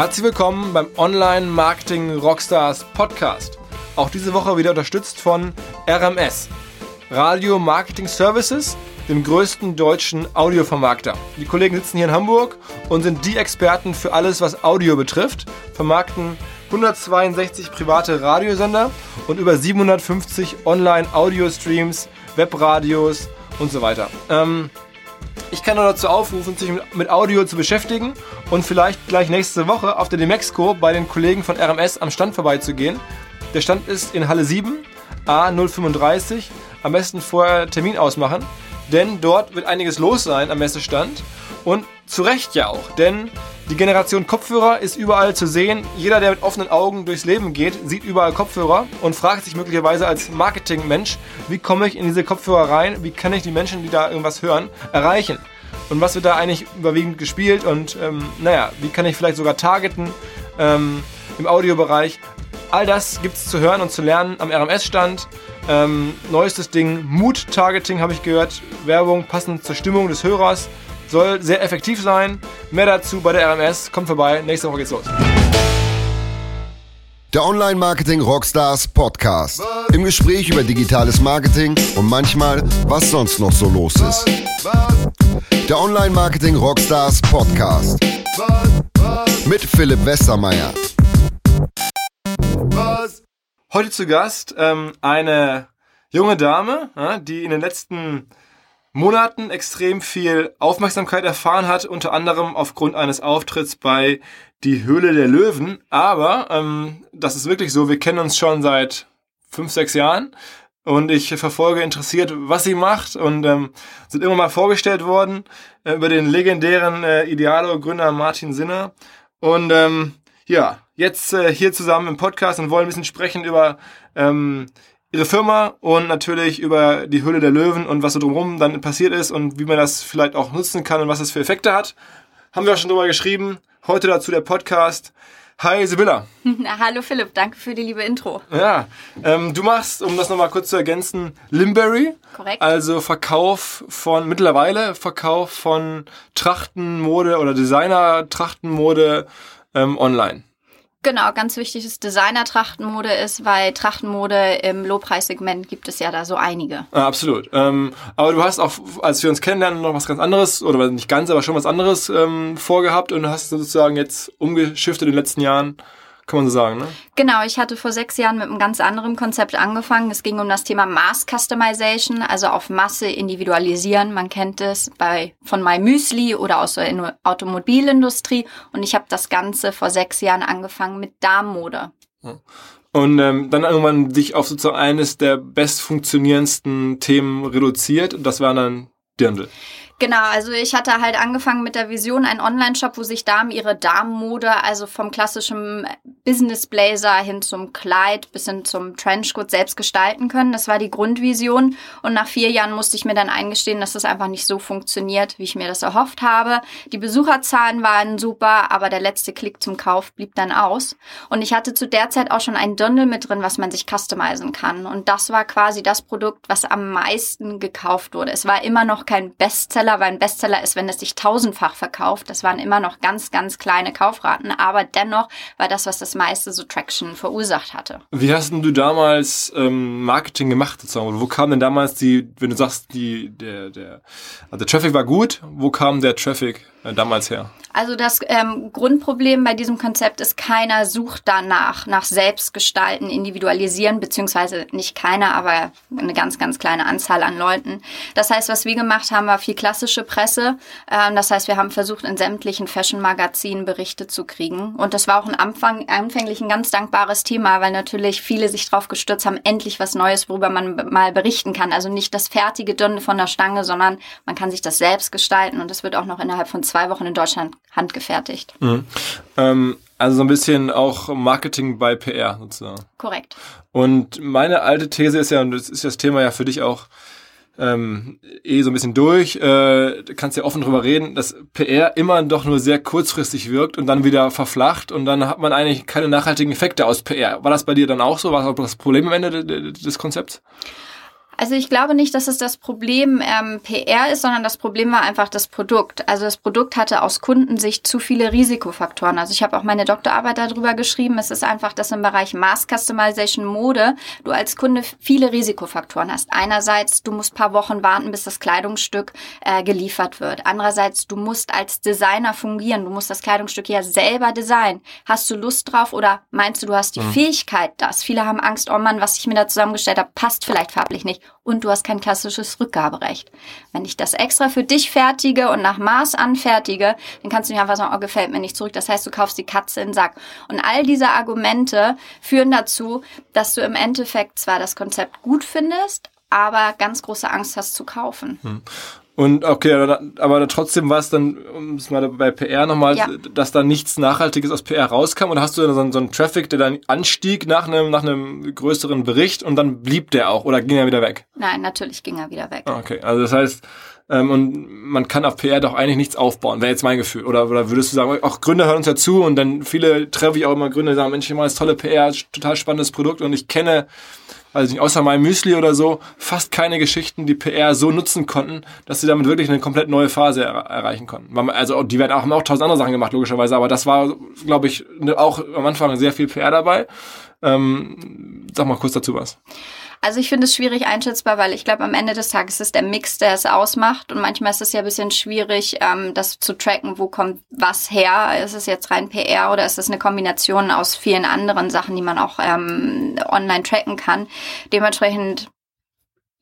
Herzlich willkommen beim Online Marketing Rockstars Podcast. Auch diese Woche wieder unterstützt von RMS, Radio Marketing Services, dem größten deutschen Audiovermarkter. Die Kollegen sitzen hier in Hamburg und sind die Experten für alles, was Audio betrifft, vermarkten 162 private Radiosender und über 750 Online-Audio-Streams, Webradios und so weiter. Ähm, ich kann nur dazu aufrufen, sich mit Audio zu beschäftigen und vielleicht gleich nächste Woche auf der Demexco bei den Kollegen von RMS am Stand vorbeizugehen. Der Stand ist in Halle 7, A035. Am besten vorher Termin ausmachen, denn dort wird einiges los sein am Messestand. Und zu Recht ja auch, denn die Generation Kopfhörer ist überall zu sehen. Jeder, der mit offenen Augen durchs Leben geht, sieht überall Kopfhörer und fragt sich möglicherweise als Marketingmensch, wie komme ich in diese Kopfhörer rein? Wie kann ich die Menschen, die da irgendwas hören, erreichen? Und was wird da eigentlich überwiegend gespielt? Und ähm, naja, wie kann ich vielleicht sogar targeten ähm, im Audiobereich? All das gibt es zu hören und zu lernen am RMS-Stand. Ähm, neuestes Ding, Mood-Targeting habe ich gehört. Werbung passend zur Stimmung des Hörers. Soll sehr effektiv sein. Mehr dazu bei der RMS. Kommt vorbei. Nächste Woche geht's los. Der Online Marketing Rockstars Podcast. Im Gespräch über digitales Marketing und manchmal, was sonst noch so los ist. Der Online Marketing Rockstars Podcast. Mit Philipp Westermeier. Heute zu Gast ähm, eine junge Dame, die in den letzten Monaten extrem viel Aufmerksamkeit erfahren hat, unter anderem aufgrund eines Auftritts bei Die Höhle der Löwen. Aber ähm, das ist wirklich so, wir kennen uns schon seit fünf, sechs Jahren und ich verfolge interessiert, was sie macht und ähm, sind immer mal vorgestellt worden äh, über den legendären äh, Idealo-Gründer Martin Sinner. Und ähm, ja, jetzt äh, hier zusammen im Podcast und wollen ein bisschen sprechen über ähm, ihre Firma und natürlich über die Höhle der Löwen und was so drumherum dann passiert ist und wie man das vielleicht auch nutzen kann und was das für Effekte hat. Haben wir auch schon drüber geschrieben. Heute dazu der Podcast. Hi Sibylla. Na, hallo Philipp, danke für die liebe Intro. Ja, ähm, du machst, um das nochmal kurz zu ergänzen, Limberry. Korrekt. Also Verkauf von, mittlerweile Verkauf von Trachtenmode oder Designer-Trachtenmode ähm, online. Genau, ganz wichtig ist Designer-Trachtenmode ist, weil Trachtenmode im Low-Preis-Segment gibt es ja da so einige. Ja, absolut. Ähm, aber du hast auch, als wir uns kennenlernen, noch was ganz anderes, oder nicht ganz, aber schon was anderes ähm, vorgehabt und hast sozusagen jetzt umgeschiftet in den letzten Jahren kann man so sagen, ne? Genau, ich hatte vor sechs Jahren mit einem ganz anderen Konzept angefangen. Es ging um das Thema Mass Customization, also auf Masse individualisieren. Man kennt es bei von My Müsli oder aus der Automobilindustrie. Und ich habe das Ganze vor sechs Jahren angefangen mit Darmmode. Und ähm, dann irgendwann sich auf sozusagen eines der best funktionierendsten Themen reduziert. Und das war dann Dirndl. Genau, also ich hatte halt angefangen mit der Vision, einen Online-Shop, wo sich Damen ihre Damenmode, also vom klassischen Business Blazer hin zum Kleid bis hin zum Trenchcoat selbst gestalten können. Das war die Grundvision. Und nach vier Jahren musste ich mir dann eingestehen, dass das einfach nicht so funktioniert, wie ich mir das erhofft habe. Die Besucherzahlen waren super, aber der letzte Klick zum Kauf blieb dann aus. Und ich hatte zu der Zeit auch schon ein Dirndl mit drin, was man sich customizen kann. Und das war quasi das Produkt, was am meisten gekauft wurde. Es war immer noch kein Bestseller Bestseller, weil ein Bestseller ist, wenn es sich tausendfach verkauft. Das waren immer noch ganz, ganz kleine Kaufraten, aber dennoch war das, was das meiste so Traction verursacht hatte. Wie hast denn du damals ähm, Marketing gemacht sozusagen? Wo kam denn damals die, wenn du sagst, die, der, der, also der Traffic war gut, wo kam der Traffic damals her? Also das ähm, Grundproblem bei diesem Konzept ist, keiner sucht danach, nach Selbstgestalten, Individualisieren, beziehungsweise nicht keiner, aber eine ganz, ganz kleine Anzahl an Leuten. Das heißt, was wir gemacht haben, war viel klassische Presse. Ähm, das heißt, wir haben versucht, in sämtlichen Fashion-Magazinen Berichte zu kriegen. Und das war auch ein Anfang, anfänglich ein ganz dankbares Thema, weil natürlich viele sich drauf gestürzt haben, endlich was Neues, worüber man mal berichten kann. Also nicht das fertige Dünne von der Stange, sondern man kann sich das selbst gestalten und das wird auch noch innerhalb von zwei Wochen in Deutschland handgefertigt. Mhm. Ähm, also so ein bisschen auch Marketing bei PR sozusagen. Korrekt. Und meine alte These ist ja, und das ist das Thema ja für dich auch ähm, eh so ein bisschen durch, äh, kannst ja offen drüber reden, dass PR immer doch nur sehr kurzfristig wirkt und dann wieder verflacht und dann hat man eigentlich keine nachhaltigen Effekte aus PR. War das bei dir dann auch so? War das das Problem am Ende des Konzepts? Also ich glaube nicht, dass es das Problem ähm, PR ist, sondern das Problem war einfach das Produkt. Also das Produkt hatte aus Kundensicht zu viele Risikofaktoren. Also ich habe auch meine Doktorarbeit darüber geschrieben. Es ist einfach, dass im Bereich Mass Customization Mode du als Kunde viele Risikofaktoren hast. Einerseits, du musst paar Wochen warten, bis das Kleidungsstück äh, geliefert wird. Andererseits, du musst als Designer fungieren. Du musst das Kleidungsstück ja selber designen. Hast du Lust drauf oder meinst du, du hast die mhm. Fähigkeit, das? Viele haben Angst, oh Mann, was ich mir da zusammengestellt habe, passt vielleicht farblich nicht und du hast kein klassisches Rückgaberecht. Wenn ich das extra für dich fertige und nach Maß anfertige, dann kannst du nicht einfach sagen, oh, gefällt mir nicht zurück. Das heißt, du kaufst die Katze in den Sack. Und all diese Argumente führen dazu, dass du im Endeffekt zwar das Konzept gut findest, aber ganz große Angst hast zu kaufen. Hm. Und okay, aber trotzdem war es dann, um es mal bei PR nochmal, ja. dass da nichts Nachhaltiges aus PR rauskam oder hast du so einen, so einen Traffic, der dann anstieg nach einem, nach einem größeren Bericht und dann blieb der auch oder ging er wieder weg? Nein, natürlich ging er wieder weg. Ah, okay, also das heißt, ähm, und man kann auf PR doch eigentlich nichts aufbauen, wäre jetzt mein Gefühl. Oder, oder würdest du sagen, auch Gründer hören uns ja zu und dann viele treffe ich auch immer Gründer, die sagen, Mensch, ich mache das tolle PR, total spannendes Produkt und ich kenne also nicht, außer meinem Müsli oder so, fast keine Geschichten, die PR so nutzen konnten, dass sie damit wirklich eine komplett neue Phase er erreichen konnten. Also die werden auch, haben auch tausend andere Sachen gemacht, logischerweise, aber das war, glaube ich, ne, auch am Anfang sehr viel PR dabei. Ähm, sag mal kurz dazu was. Also ich finde es schwierig einschätzbar, weil ich glaube, am Ende des Tages ist der Mix, der es ausmacht. Und manchmal ist es ja ein bisschen schwierig, ähm, das zu tracken, wo kommt was her. Ist es jetzt rein PR oder ist es eine Kombination aus vielen anderen Sachen, die man auch ähm, online tracken kann. Dementsprechend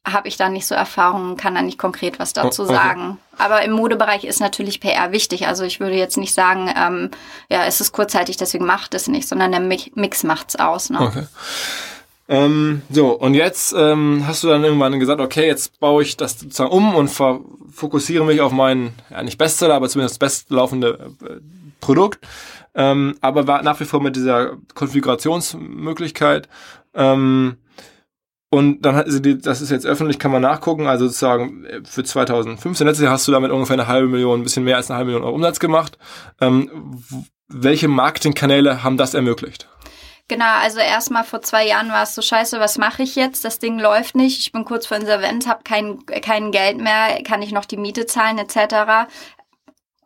habe ich da nicht so Erfahrungen, kann da nicht konkret was dazu oh, okay. sagen. Aber im Modebereich ist natürlich PR wichtig. Also ich würde jetzt nicht sagen, ähm, ja, es ist kurzzeitig, deswegen macht es nicht, sondern der Mix macht's aus. Ne? Okay. Ähm, so, und jetzt ähm, hast du dann irgendwann gesagt, okay, jetzt baue ich das sozusagen um und fokussiere mich auf mein, ja nicht Bestseller, aber zumindest das bestlaufende äh, Produkt. Ähm, aber war nach wie vor mit dieser Konfigurationsmöglichkeit. Ähm, und dann hat sie die, das ist jetzt öffentlich, kann man nachgucken, also sozusagen äh, für 2015, letztes Jahr hast du damit ungefähr eine halbe Million, ein bisschen mehr als eine halbe Million Euro Umsatz gemacht. Ähm, welche Marketingkanäle haben das ermöglicht? Genau, also erstmal vor zwei Jahren war es so scheiße, was mache ich jetzt? Das Ding läuft nicht, ich bin kurz vor Insolvenz, habe kein, kein Geld mehr, kann ich noch die Miete zahlen etc.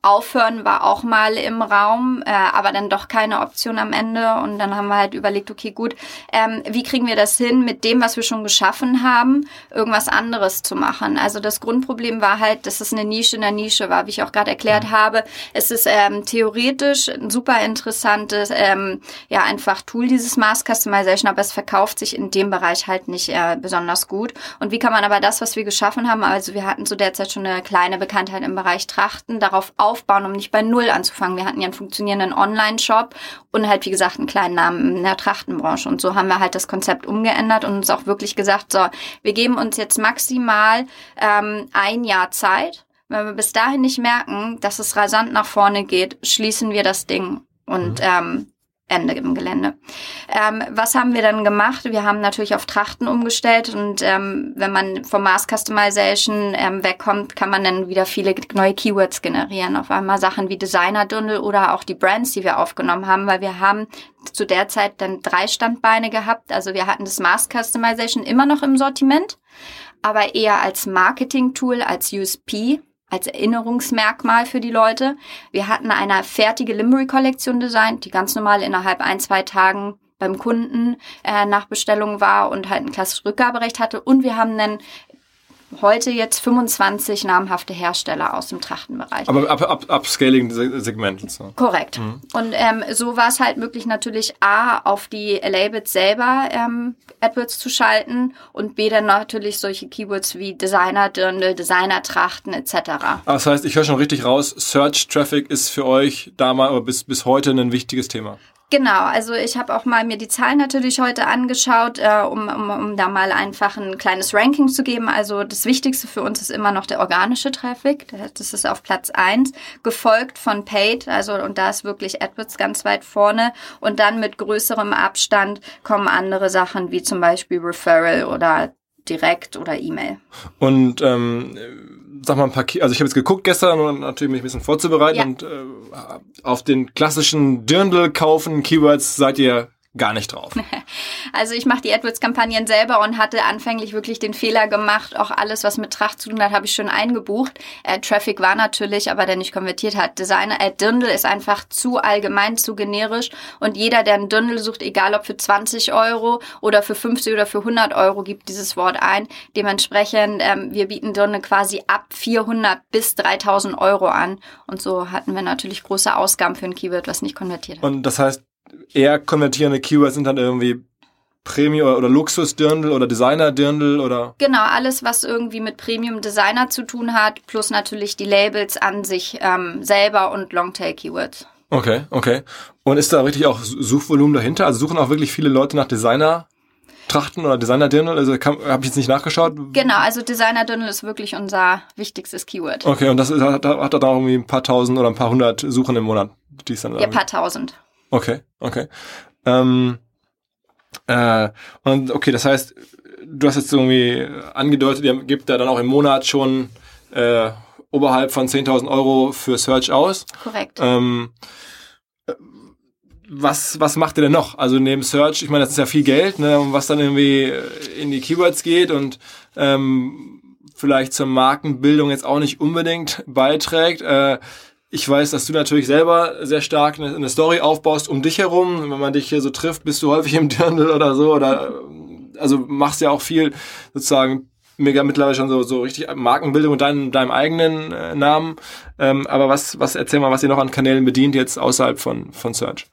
Aufhören war auch mal im Raum, äh, aber dann doch keine Option am Ende. Und dann haben wir halt überlegt, okay, gut, ähm, wie kriegen wir das hin, mit dem, was wir schon geschaffen haben, irgendwas anderes zu machen? Also das Grundproblem war halt, dass es eine Nische in der Nische war, wie ich auch gerade erklärt habe. Es ist ähm, theoretisch ein super interessantes, ähm, ja, einfach Tool, dieses Mass Customization, aber es verkauft sich in dem Bereich halt nicht äh, besonders gut. Und wie kann man aber das, was wir geschaffen haben, also wir hatten zu der Zeit schon eine kleine Bekanntheit im Bereich Trachten, darauf aufbauen, um nicht bei Null anzufangen. Wir hatten ja einen funktionierenden Online-Shop und halt, wie gesagt, einen kleinen Namen in der Trachtenbranche. Und so haben wir halt das Konzept umgeändert und uns auch wirklich gesagt, so, wir geben uns jetzt maximal ähm, ein Jahr Zeit. Wenn wir bis dahin nicht merken, dass es rasant nach vorne geht, schließen wir das Ding. Und mhm. ähm, Ende im Gelände. Ähm, was haben wir dann gemacht? Wir haben natürlich auf Trachten umgestellt und ähm, wenn man vom Mass Customization ähm, wegkommt, kann man dann wieder viele neue Keywords generieren. Auf einmal Sachen wie Designer-Dundel oder auch die Brands, die wir aufgenommen haben, weil wir haben zu der Zeit dann drei Standbeine gehabt. Also wir hatten das Mass Customization immer noch im Sortiment, aber eher als Marketing-Tool, als USP als Erinnerungsmerkmal für die Leute. Wir hatten eine fertige Limerick-Kollektion designt, die ganz normal innerhalb ein, zwei Tagen beim Kunden äh, nach Bestellung war und halt ein klassisches Rückgaberecht hatte. Und wir haben dann heute jetzt 25 namhafte Hersteller aus dem Trachtenbereich. Aber up, up, Upscaling-Segment. So. Korrekt. Mhm. Und ähm, so war es halt möglich, natürlich A, auf die Labels selber ähm, AdWords zu schalten und B, dann natürlich solche Keywords wie Designer-Dirndl, Designer-Trachten etc. Das heißt, ich höre schon richtig raus, Search-Traffic ist für euch damals oder bis, bis heute ein wichtiges Thema. Genau, also ich habe auch mal mir die Zahlen natürlich heute angeschaut, äh, um, um, um da mal einfach ein kleines Ranking zu geben. Also das Wichtigste für uns ist immer noch der organische Traffic. Das ist auf Platz eins, gefolgt von Paid, also und da ist wirklich AdWords ganz weit vorne. Und dann mit größerem Abstand kommen andere Sachen wie zum Beispiel Referral oder direkt oder E-Mail. Und ähm, sag mal ein paar, also ich habe jetzt geguckt gestern und natürlich mich ein bisschen vorzubereiten ja. und äh, auf den klassischen Dirndl kaufen Keywords seid ihr gar nicht drauf. Also ich mache die AdWords-Kampagnen selber und hatte anfänglich wirklich den Fehler gemacht, auch alles, was mit Tracht zu tun hat, habe ich schon eingebucht. Äh, Traffic war natürlich, aber der nicht konvertiert hat. Designer Ad Dirndl ist einfach zu allgemein, zu generisch und jeder, der einen Dirndl sucht, egal ob für 20 Euro oder für 50 oder für 100 Euro, gibt dieses Wort ein. Dementsprechend, ähm, wir bieten Dirndl quasi ab 400 bis 3000 Euro an und so hatten wir natürlich große Ausgaben für ein Keyword, was nicht konvertiert hat. Und das heißt, eher konvertierende Keywords sind dann irgendwie Premium oder Luxus-Dirndl oder Designer-Dirndl oder? Genau, alles, was irgendwie mit Premium-Designer zu tun hat, plus natürlich die Labels an sich ähm, selber und Longtail-Keywords. Okay, okay. Und ist da richtig auch Suchvolumen dahinter? Also suchen auch wirklich viele Leute nach Designer Trachten oder Designer Dirndl? Also habe ich jetzt nicht nachgeschaut. Genau, also Designer Dirndl ist wirklich unser wichtigstes Keyword. Okay, und das ist, hat, hat da irgendwie ein paar tausend oder ein paar hundert Suchen im Monat, die es dann. Ja, ein paar tausend. Okay, okay. Ähm, äh, und okay, das heißt, du hast jetzt irgendwie angedeutet, ihr gebt da dann auch im Monat schon äh, oberhalb von 10.000 Euro für Search aus. Korrekt. Ähm, was, was macht ihr denn noch? Also neben Search, ich meine, das ist ja viel Geld, ne, was dann irgendwie in die Keywords geht und ähm, vielleicht zur Markenbildung jetzt auch nicht unbedingt beiträgt. Äh, ich weiß, dass du natürlich selber sehr stark eine, eine, Story aufbaust um dich herum. Wenn man dich hier so trifft, bist du häufig im Dirndl oder so oder also machst ja auch viel sozusagen mega mittlerweile schon so, so richtig Markenbildung und deinem, deinem eigenen äh, Namen. Ähm, aber was, was erzähl mal, was ihr noch an Kanälen bedient jetzt außerhalb von, von Search?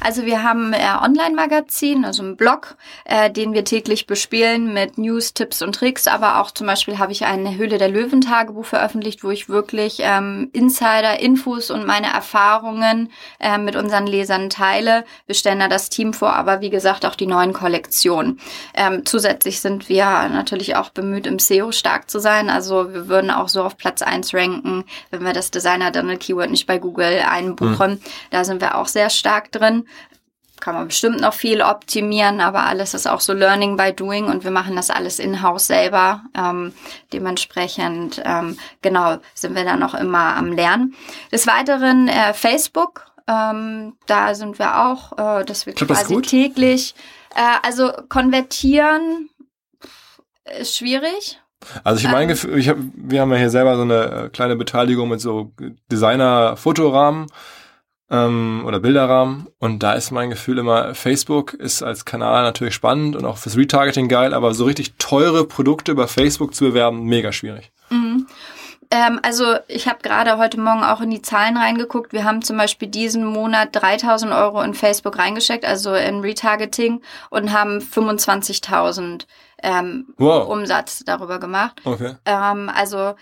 Also wir haben äh, Online-Magazin, also einen Blog, äh, den wir täglich bespielen mit News, Tipps und Tricks. Aber auch zum Beispiel habe ich eine Höhle der Löwen-Tagebuch veröffentlicht, wo ich wirklich ähm, Insider-Infos und meine Erfahrungen äh, mit unseren Lesern teile. Wir stellen da das Team vor, aber wie gesagt auch die neuen Kollektionen. Ähm, zusätzlich sind wir natürlich auch bemüht, im SEO stark zu sein. Also wir würden auch so auf Platz eins ranken, wenn wir das Designer Donald Keyword nicht bei Google einbuchen. Mhm. Da sind wir auch sehr stark drin. Kann man bestimmt noch viel optimieren, aber alles ist auch so Learning by Doing und wir machen das alles in-house selber. Ähm, dementsprechend, ähm, genau, sind wir da noch immer am Lernen. Des Weiteren äh, Facebook, ähm, da sind wir auch, äh, das wird quasi das täglich. Äh, also konvertieren ist schwierig. Also ich meine, ähm, Gefühl, ich hab, wir haben ja hier selber so eine äh, kleine Beteiligung mit so Designer-Fotorahmen ähm, oder Bilderrahmen und da ist mein Gefühl immer, Facebook ist als Kanal natürlich spannend und auch fürs Retargeting geil, aber so richtig teure Produkte über Facebook zu bewerben, mega schwierig. Mhm. Ähm, also ich habe gerade heute Morgen auch in die Zahlen reingeguckt. Wir haben zum Beispiel diesen Monat 3000 Euro in Facebook reingesteckt, also in Retargeting und haben 25.000 ähm, wow. Umsatz darüber gemacht. Okay. Ähm, also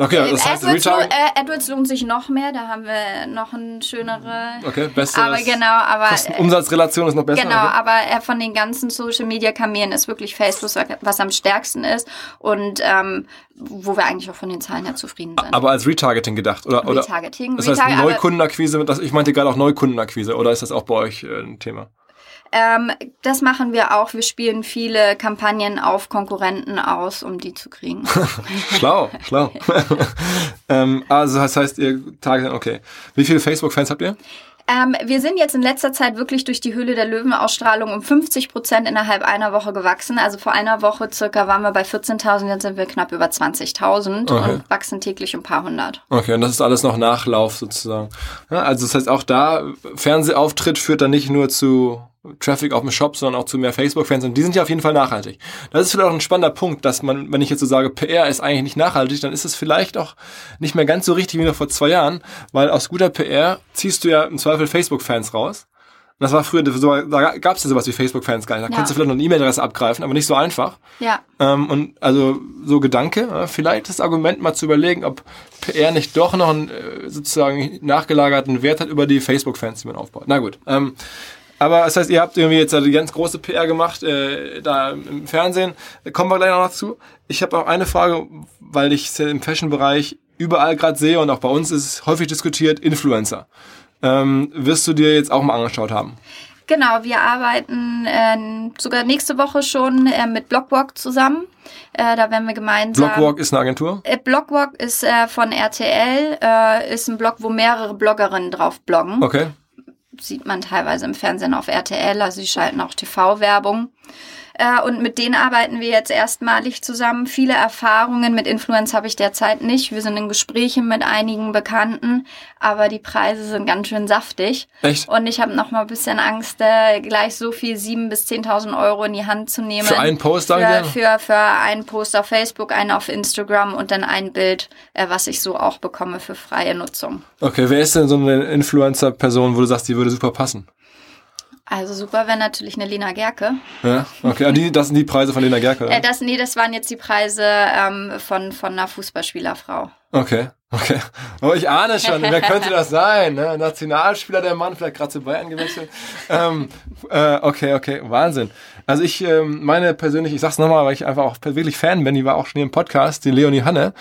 Okay, das heißt, AdWords, lohnt, äh, AdWords lohnt sich noch mehr, da haben wir noch ein schönere. Okay, besser. Aber genau, aber Umsatzrelation ist noch besser. Genau, okay. aber äh, von den ganzen Social Media Kanälen ist wirklich Facebook was am stärksten ist und ähm, wo wir eigentlich auch von den Zahlen her zufrieden sind. Aber als Retargeting gedacht oder Retargeting. Das heißt Neukundenakquise, ich meinte gerade auch Neukundenakquise oder ist das auch bei euch äh, ein Thema? Ähm, das machen wir auch. Wir spielen viele Kampagnen auf Konkurrenten aus, um die zu kriegen. schlau, schlau. ähm, also das heißt, ihr targetet, okay. Wie viele Facebook-Fans habt ihr? Ähm, wir sind jetzt in letzter Zeit wirklich durch die Höhle der Löwen-Ausstrahlung um 50 Prozent innerhalb einer Woche gewachsen. Also vor einer Woche circa waren wir bei 14.000, jetzt sind wir knapp über 20.000 okay. und wachsen täglich um ein paar hundert. Okay, und das ist alles noch Nachlauf sozusagen. Ja, also das heißt auch da, Fernsehauftritt führt dann nicht nur zu Traffic auf dem Shop, sondern auch zu mehr Facebook-Fans und die sind ja auf jeden Fall nachhaltig. Das ist vielleicht auch ein spannender Punkt, dass man, wenn ich jetzt so sage, PR ist eigentlich nicht nachhaltig, dann ist es vielleicht auch nicht mehr ganz so richtig wie noch vor zwei Jahren, weil aus guter PR ziehst du ja im Zweifel Facebook-Fans raus. Und das war früher, da gab es ja sowas wie Facebook-Fans gar nicht. Da ja. kannst du vielleicht noch eine E-Mail-Adresse abgreifen, aber nicht so einfach. Ja. Ähm, und also so Gedanke, vielleicht das Argument mal zu überlegen, ob PR nicht doch noch einen äh, sozusagen nachgelagerten Wert hat über die Facebook-Fans, die man aufbaut. Na gut. Ähm, aber das heißt, ihr habt irgendwie jetzt die ganz große PR gemacht, äh, da im Fernsehen. Kommen wir gleich noch dazu. Ich habe auch eine Frage, weil ich es im Fashion-Bereich überall gerade sehe und auch bei uns ist es häufig diskutiert, Influencer. Ähm, wirst du dir jetzt auch mal angeschaut haben? Genau, wir arbeiten äh, sogar nächste Woche schon äh, mit Blockwalk zusammen. Äh, da werden wir gemeinsam. Blockwalk ist eine Agentur? Äh, Blockwalk ist äh, von RTL, äh, ist ein Blog, wo mehrere Bloggerinnen drauf bloggen. Okay. Sieht man teilweise im Fernsehen auf RTL, also sie schalten auch TV-Werbung. Äh, und mit denen arbeiten wir jetzt erstmalig zusammen. Viele Erfahrungen mit Influence habe ich derzeit nicht. Wir sind in Gesprächen mit einigen Bekannten, aber die Preise sind ganz schön saftig. Echt? Und ich habe noch mal ein bisschen Angst, äh, gleich so viel 7.000 bis 10.000 Euro in die Hand zu nehmen. Für einen Post, für, für, für einen Post auf Facebook, einen auf Instagram und dann ein Bild, äh, was ich so auch bekomme für freie Nutzung. Okay, wer ist denn so eine Influencer-Person, wo du sagst, die würde super passen? Also super wäre natürlich eine Lena Gerke. Ja, okay. Ah, die, das sind die Preise von Lena Gerke. Oder? Äh, das, nee, das waren jetzt die Preise ähm, von, von einer Fußballspielerfrau. Okay, okay. Aber ich ahne schon, wer könnte das sein? Ne? Nationalspieler der Mann, vielleicht gerade zu Bayern gewechselt. Ähm, äh, okay, okay, Wahnsinn. Also ich ähm, meine persönlich, ich sag's nochmal, weil ich einfach auch wirklich Fan bin, die war auch schon hier im Podcast, die Leonie Hanne.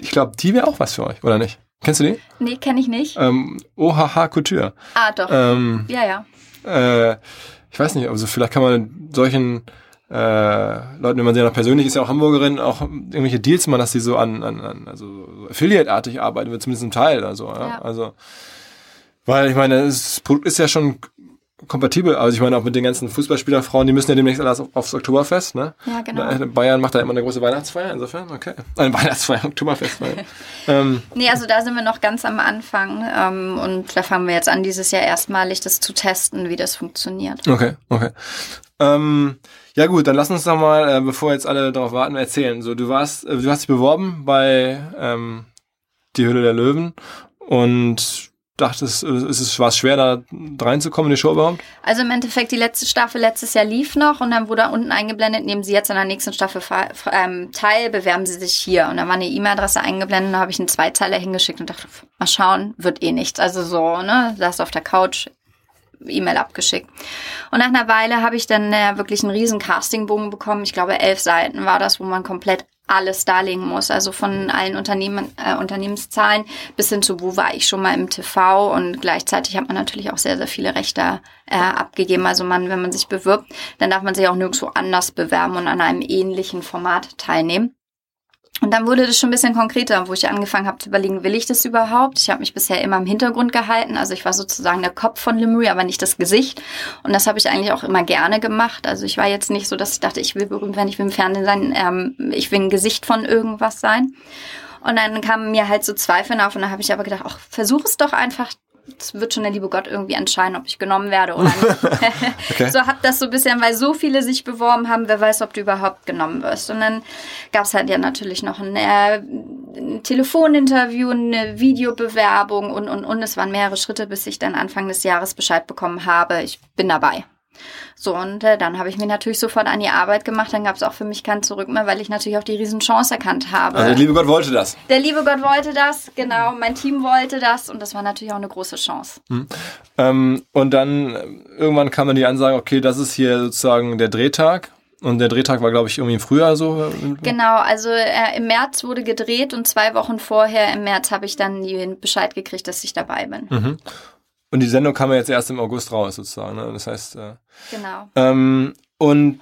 Ich glaube, die wäre auch was für euch, oder nicht? Kennst du die? Nee, kenne ich nicht. Ähm, OHH Couture. ah, doch. Ähm, ja, ja. Äh, ich weiß nicht, also vielleicht kann man solchen äh, Leuten, wenn man sie ja noch persönlich ist, ja auch Hamburgerin, auch irgendwelche Deals machen, dass die so an, an, an also so Affiliate-artig arbeiten, zumindest ein Teil oder so. Ja? Ja. Also, weil ich meine, das Produkt ist ja schon kompatibel. Also ich meine auch mit den ganzen Fußballspielerfrauen, die müssen ja demnächst alles auf, aufs Oktoberfest, ne? Ja, genau. Bayern macht da immer eine große Weihnachtsfeier, insofern, okay. Eine Weihnachtsfeier, Oktoberfestfeier. ähm, Nee, also da sind wir noch ganz am Anfang. Ähm, und da fangen wir jetzt an, dieses Jahr erstmalig das zu testen, wie das funktioniert. Okay, okay. Ähm, ja gut, dann lass uns doch mal, äh, bevor jetzt alle darauf warten, erzählen. So, du warst, äh, du hast dich beworben bei ähm, die Höhle der Löwen und dachtest, äh, ist es war es schwer, da reinzukommen in die Show überhaupt? Also im Endeffekt, die letzte Staffel letztes Jahr lief noch und dann wurde unten eingeblendet, nehmen Sie jetzt an der nächsten Staffel ähm, teil, bewerben Sie sich hier. Und dann war eine E-Mail-Adresse eingeblendet, da habe ich einen Zweizeiler hingeschickt und dachte, mal schauen, wird eh nichts. Also so, ne, saß auf der Couch, E-Mail abgeschickt. Und nach einer Weile habe ich dann äh, wirklich einen riesen Castingbogen bekommen. Ich glaube, elf Seiten war das, wo man komplett alles darlegen muss. Also von allen Unternehmen, äh, Unternehmenszahlen bis hin zu, wo war ich schon mal im TV. Und gleichzeitig hat man natürlich auch sehr, sehr viele Rechte äh, abgegeben. Also man, wenn man sich bewirbt, dann darf man sich auch nirgendwo anders bewerben und an einem ähnlichen Format teilnehmen. Und dann wurde das schon ein bisschen konkreter, wo ich angefangen habe zu überlegen, will ich das überhaupt? Ich habe mich bisher immer im Hintergrund gehalten. Also ich war sozusagen der Kopf von Lemury, aber nicht das Gesicht. Und das habe ich eigentlich auch immer gerne gemacht. Also ich war jetzt nicht so, dass ich dachte, ich will berühmt werden, ich will im Fernsehen sein, ähm, ich will ein Gesicht von irgendwas sein. Und dann kamen mir halt so Zweifel auf und dann habe ich aber gedacht, ach, versuch es doch einfach. Es wird schon der liebe Gott irgendwie entscheiden, ob ich genommen werde oder nicht. Okay. So hab das so ein bisschen, weil so viele sich beworben haben, wer weiß, ob du überhaupt genommen wirst. Und dann gab es halt ja natürlich noch ein, äh, ein Telefoninterview, eine Videobewerbung und, und, und. Es waren mehrere Schritte, bis ich dann Anfang des Jahres Bescheid bekommen habe, ich bin dabei. So, und äh, dann habe ich mir natürlich sofort an die Arbeit gemacht. Dann gab es auch für mich kein Zurück mehr, weil ich natürlich auch die Riesenchance erkannt habe. Also der liebe Gott wollte das. Der liebe Gott wollte das, genau. Mein Team wollte das und das war natürlich auch eine große Chance. Ähm, und dann äh, irgendwann kam dann die Ansage, okay, das ist hier sozusagen der Drehtag. Und der Drehtag war, glaube ich, irgendwie im Frühjahr so. Genau, also äh, im März wurde gedreht und zwei Wochen vorher, im März, habe ich dann Bescheid gekriegt, dass ich dabei bin. Mhm. Und die Sendung kam ja jetzt erst im August raus, sozusagen. Ne? Das heißt, äh, Genau. ähm, und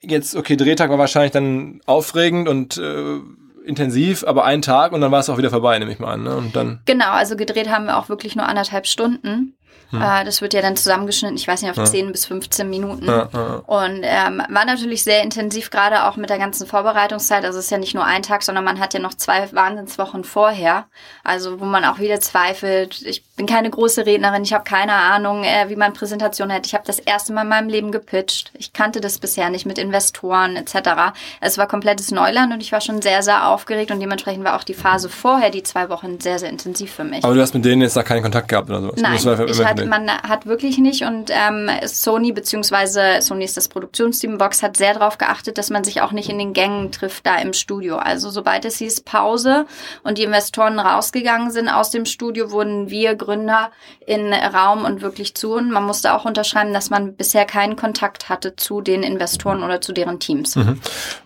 jetzt, okay, Drehtag war wahrscheinlich dann aufregend und äh, intensiv, aber ein Tag und dann war es auch wieder vorbei, nehme ich mal an. Ne? Und dann, Genau, also gedreht haben wir auch wirklich nur anderthalb Stunden. Hm. Äh, das wird ja dann zusammengeschnitten, ich weiß nicht, auf 10 bis 15 Minuten. Ja, ja, ja. Und ähm, war natürlich sehr intensiv, gerade auch mit der ganzen Vorbereitungszeit. Also es ist ja nicht nur ein Tag, sondern man hat ja noch zwei Wahnsinnswochen vorher. Also wo man auch wieder zweifelt. Ich bin keine große Rednerin, ich habe keine Ahnung, äh, wie man Präsentation hält. Ich habe das erste Mal in meinem Leben gepitcht. Ich kannte das bisher nicht mit Investoren etc. Es war komplettes Neuland und ich war schon sehr, sehr aufgeregt und dementsprechend war auch die Phase vorher, die zwei Wochen, sehr, sehr intensiv für mich. aber du hast mit denen jetzt da keinen Kontakt gehabt oder sowas? Nein, ich für hat, dich. man hat wirklich nicht und ähm, Sony beziehungsweise Sony ist das Produktionsteam Box hat sehr darauf geachtet, dass man sich auch nicht in den Gängen trifft da im Studio. Also sobald es hieß Pause und die Investoren rausgegangen sind aus dem Studio, wurden wir Gründer in Raum und wirklich zu und man musste auch unterschreiben, dass man bisher keinen Kontakt hatte zu den Investoren oder zu deren Teams.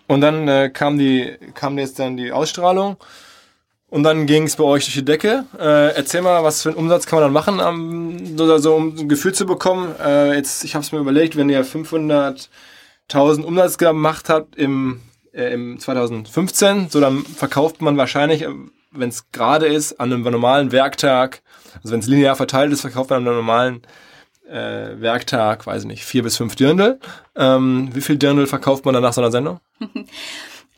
Und dann äh, kam die kam jetzt dann die Ausstrahlung und dann ging es bei euch durch die Decke. Äh, erzähl mal, was für einen Umsatz kann man dann machen, am, oder so, um ein Gefühl zu bekommen. Äh, jetzt, ich habe es mir überlegt, wenn ihr 500.000 Umsatz gemacht habt im, äh, im 2015, so dann verkauft man wahrscheinlich, wenn es gerade ist, an einem normalen Werktag, also wenn es linear verteilt ist, verkauft man an einem normalen äh, Werktag, weiß ich nicht, vier bis fünf Dirndl. Ähm, wie viel Dirndl verkauft man dann nach so einer Sendung?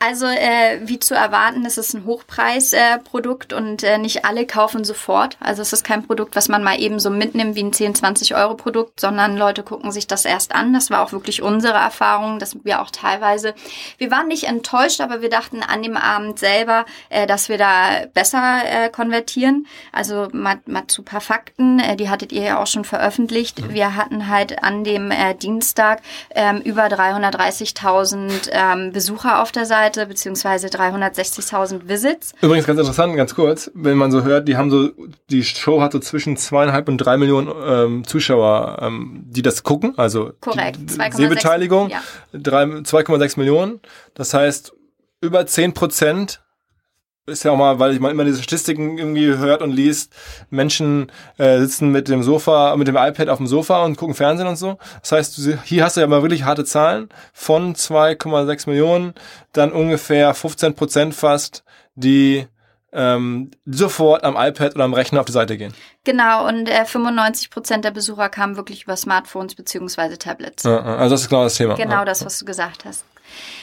Also äh, wie zu erwarten, es ist ein Hochpreisprodukt äh, und äh, nicht alle kaufen sofort. Also es ist kein Produkt, was man mal eben so mitnimmt wie ein 10, 20 Euro Produkt, sondern Leute gucken sich das erst an. Das war auch wirklich unsere Erfahrung, dass wir auch teilweise, wir waren nicht enttäuscht, aber wir dachten an dem Abend selber, äh, dass wir da besser äh, konvertieren. Also mal, mal zu paar Fakten, äh, die hattet ihr ja auch schon veröffentlicht. Mhm. Wir hatten halt an dem äh, Dienstag äh, über 330.000 äh, Besucher auf der Seite Seite beziehungsweise 360.000 Visits. Übrigens ganz interessant, ganz kurz, wenn man so hört, die haben so, die Show hat so zwischen zweieinhalb und drei Millionen ähm, Zuschauer, ähm, die das gucken, also Korrekt, Sehbeteiligung, ja. 2,6 Millionen. Das heißt, über 10 Prozent ist ja auch mal, weil ich mal immer diese Statistiken irgendwie hört und liest, Menschen äh, sitzen mit dem Sofa, mit dem iPad auf dem Sofa und gucken Fernsehen und so. Das heißt, hier hast du ja mal wirklich harte Zahlen von 2,6 Millionen, dann ungefähr 15 Prozent fast, die ähm, sofort am iPad oder am Rechner auf die Seite gehen. Genau, und äh, 95 Prozent der Besucher kamen wirklich über Smartphones beziehungsweise Tablets. Ja, also das ist genau das Thema. Genau ja. das, was du gesagt hast.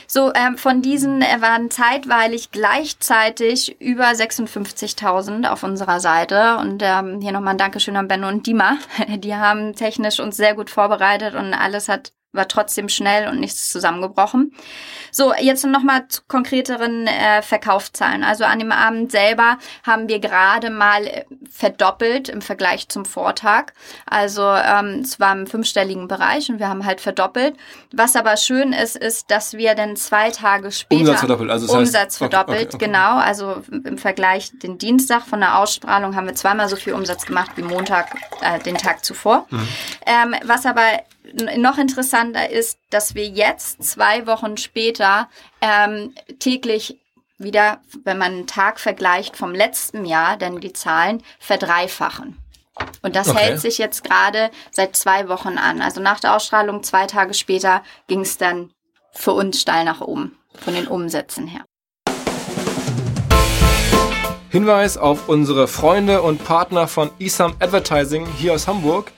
So, ähm, von diesen äh, waren zeitweilig gleichzeitig über 56.000 auf unserer Seite. Und ähm, hier nochmal ein Dankeschön an Benno und Dima. Die haben technisch uns sehr gut vorbereitet und alles hat war trotzdem schnell und nichts zusammengebrochen. So, jetzt nochmal zu konkreteren äh, Verkaufszahlen. Also an dem Abend selber haben wir gerade mal äh, verdoppelt im Vergleich zum Vortag. Also ähm, es war im fünfstelligen Bereich und wir haben halt verdoppelt. Was aber schön ist, ist, dass wir dann zwei Tage später Umsatz verdoppelt, also das Umsatz heißt, verdoppelt, okay, okay. genau. Also im Vergleich den Dienstag von der Ausstrahlung haben wir zweimal so viel Umsatz gemacht wie Montag äh, den Tag zuvor. Mhm. Ähm, was aber noch interessanter ist, dass wir jetzt zwei Wochen später ähm, täglich wieder, wenn man einen Tag vergleicht vom letzten Jahr, dann die Zahlen verdreifachen. Und das okay. hält sich jetzt gerade seit zwei Wochen an. Also nach der Ausstrahlung, zwei Tage später, ging es dann für uns steil nach oben, von den Umsätzen her. Hinweis auf unsere Freunde und Partner von Isam Advertising hier aus Hamburg.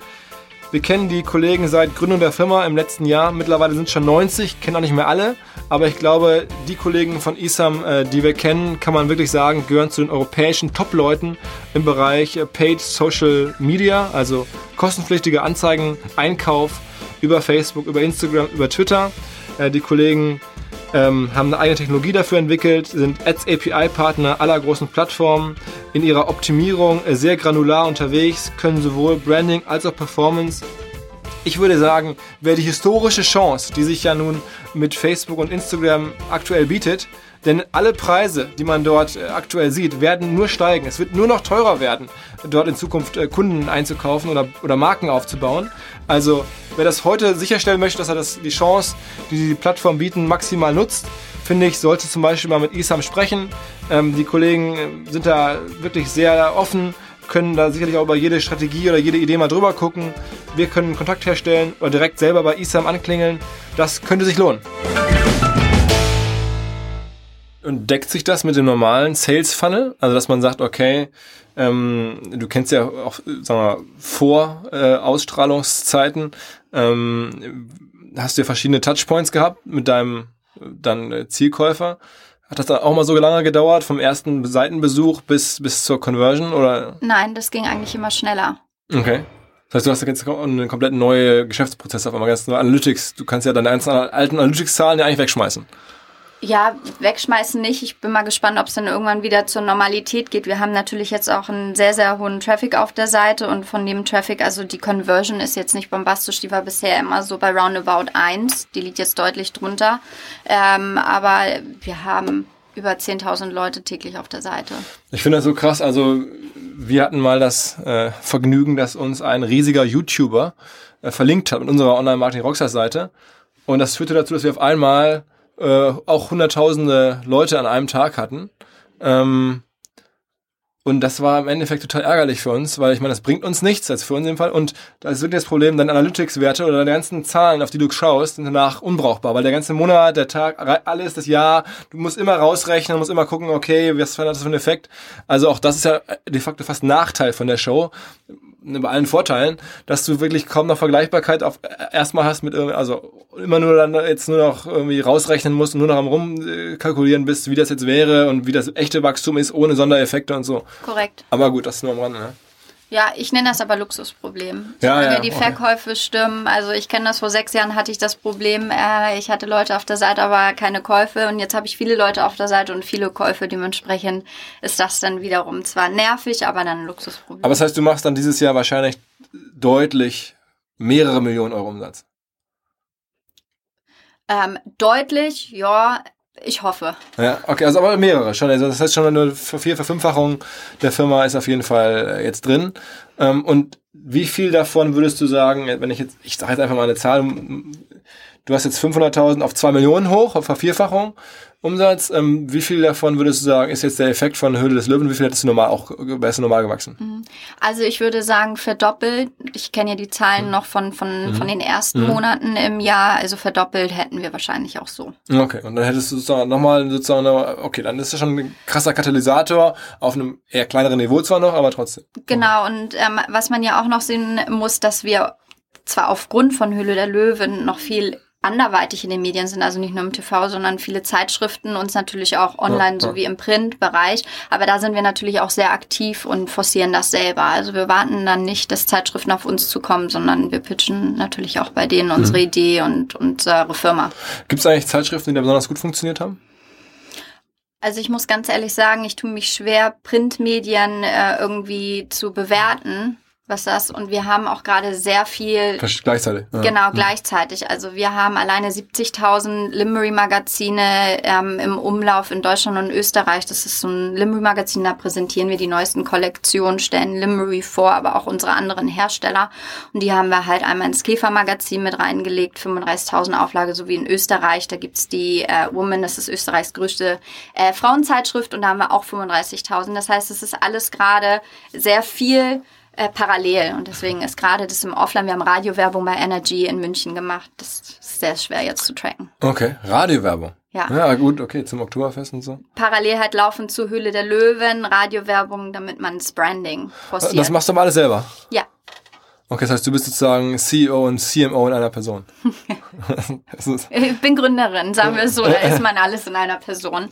Wir kennen die Kollegen seit Gründung der Firma im letzten Jahr. Mittlerweile sind es schon 90, kennen auch nicht mehr alle. Aber ich glaube, die Kollegen von ISAM, äh, die wir kennen, kann man wirklich sagen, gehören zu den europäischen Top-Leuten im Bereich äh, Paid Social Media, also kostenpflichtige Anzeigen, Einkauf über Facebook, über Instagram, über Twitter. Äh, die Kollegen ähm, haben eine eigene Technologie dafür entwickelt, sind Ads API-Partner aller großen Plattformen, in ihrer Optimierung äh, sehr granular unterwegs, können sowohl Branding als auch Performance. Ich würde sagen, wer die historische Chance, die sich ja nun mit Facebook und Instagram aktuell bietet, denn alle Preise, die man dort äh, aktuell sieht, werden nur steigen. Es wird nur noch teurer werden, dort in Zukunft äh, Kunden einzukaufen oder, oder Marken aufzubauen. Also wer das heute sicherstellen möchte, dass er das, die Chance, die die Plattform bieten, maximal nutzt, finde ich, sollte zum Beispiel mal mit Isam sprechen. Ähm, die Kollegen äh, sind da wirklich sehr offen, können da sicherlich auch über jede Strategie oder jede Idee mal drüber gucken. Wir können Kontakt herstellen oder direkt selber bei Isam anklingeln. Das könnte sich lohnen. Und deckt sich das mit dem normalen Sales Funnel? Also, dass man sagt, okay, ähm, du kennst ja auch, sagen wir, vor äh, Ausstrahlungszeiten, ähm, hast du ja verschiedene Touchpoints gehabt mit deinem dann äh, Zielkäufer. Hat das dann auch mal so lange gedauert, vom ersten Seitenbesuch bis, bis zur Conversion, oder? Nein, das ging eigentlich immer schneller. Okay. Das heißt, du hast jetzt einen komplett neue Geschäftsprozess auf einmal, ganz neue Analytics. Du kannst ja deine alten Analytics-Zahlen ja eigentlich wegschmeißen. Ja, wegschmeißen nicht. Ich bin mal gespannt, ob es dann irgendwann wieder zur Normalität geht. Wir haben natürlich jetzt auch einen sehr, sehr hohen Traffic auf der Seite und von dem Traffic, also die Conversion ist jetzt nicht bombastisch, die war bisher immer so bei roundabout 1. Die liegt jetzt deutlich drunter. Ähm, aber wir haben über 10.000 Leute täglich auf der Seite. Ich finde das so krass. Also wir hatten mal das äh, Vergnügen, dass uns ein riesiger YouTuber äh, verlinkt hat mit unserer Online-Marketing-Rockstars-Seite. Und das führte dazu, dass wir auf einmal äh, auch hunderttausende Leute an einem Tag hatten. Ähm, Und das war im Endeffekt total ärgerlich für uns, weil ich meine, das bringt uns nichts, also für uns im Fall. Und da ist wirklich das Problem, deine Analytics-Werte oder deine ganzen Zahlen, auf die du schaust, sind danach unbrauchbar, weil der ganze Monat, der Tag, alles, das Jahr, du musst immer rausrechnen, musst immer gucken, okay, was hat das für einen Effekt. Also auch das ist ja de facto fast Nachteil von der Show bei allen Vorteilen, dass du wirklich kaum noch Vergleichbarkeit auf erstmal hast mit also immer nur dann jetzt nur noch irgendwie rausrechnen musst und nur noch am rumkalkulieren bist, wie das jetzt wäre und wie das echte Wachstum ist ohne Sondereffekte und so. Korrekt. Aber gut, das ist nur am Rande, ne? Ja, ich nenne das aber Luxusproblem. Ja, ja, die okay. Verkäufe stimmen. Also ich kenne das vor sechs Jahren hatte ich das Problem, äh, ich hatte Leute auf der Seite, aber keine Käufe und jetzt habe ich viele Leute auf der Seite und viele Käufe. Dementsprechend ist das dann wiederum zwar nervig, aber dann ein Luxusproblem. Aber das heißt, du machst dann dieses Jahr wahrscheinlich deutlich mehrere Millionen Euro Umsatz. ähm, deutlich, ja, ich hoffe. Ja, okay, also aber mehrere schon. Also das heißt schon eine Vier-, Verfünffachung der Firma ist auf jeden Fall äh, jetzt drin. Ähm, und wie viel davon würdest du sagen, wenn ich jetzt, ich sage jetzt einfach mal eine Zahl, du hast jetzt 500.000 auf 2 Millionen hoch, auf Vervierfachung Umsatz. Ähm, wie viel davon würdest du sagen, ist jetzt der Effekt von Höhle des Löwen? Wie viel hättest du normal auch, wärst du normal gewachsen? Also ich würde sagen verdoppelt. Ich kenne ja die Zahlen Mhm. noch von, von, von den ersten Monaten im Jahr. Also verdoppelt hätten wir wahrscheinlich auch so. Okay, und dann hättest du sozusagen nochmal sozusagen, okay, dann ist das schon ein krasser Katalysator auf einem eher kleineren Niveau zwar noch, aber trotzdem. Genau, und ähm, was man ja auch noch sehen muss, dass wir zwar aufgrund von Höhle der Löwen noch viel anderweitig in den Medien sind, also nicht nur im TV, sondern viele Zeitschriften, uns natürlich auch online Ja, ja. sowie im Printbereich. Aber da sind wir natürlich auch sehr aktiv und forcieren das selber. Also wir warten dann nicht, dass Zeitschriften auf uns zukommen, sondern wir pitchen natürlich auch bei denen unsere Mhm. Idee und unsere Firma. Gibt es eigentlich Zeitschriften, die da besonders gut funktioniert haben? Also ich muss ganz ehrlich sagen, ich tue mich schwer, Printmedien äh, irgendwie zu bewerten, was das. Und wir haben auch gerade sehr viel Versch- Gleichzeitig. Ja. Genau, gleichzeitig. Also wir haben alleine 70.000 Limery-Magazine ähm, im Umlauf in Deutschland und Österreich. Das ist so ein Limery-Magazin, da präsentieren wir die neuesten Kollektionen, stellen Limery vor, aber auch unsere anderen Hersteller. Und die haben wir halt einmal ins Käfer-Magazin mit reingelegt, 35.000 Auflage, sowie in Österreich. Da gibt's die äh, Woman, das ist Österreichs größte äh, Frauenzeitschrift und da haben wir auch 35.000. Das heißt, es ist alles gerade sehr viel äh, parallel. Und deswegen ist gerade das im Offline, wir haben Radiowerbung bei Energy in München gemacht. Das ist sehr schwer jetzt zu tracken. Okay, Radiowerbung. Ja. Ja, gut, okay, zum Oktoberfest und so. Parallel halt laufen zu Höhle der Löwen, Radiowerbung, damit man das Branding forciert. Das machst du aber alles selber. ja. Okay, das heißt, du bist sozusagen CEO und CMO in einer Person. Ich bin Gründerin, sagen wir es so, da ist man alles in einer Person.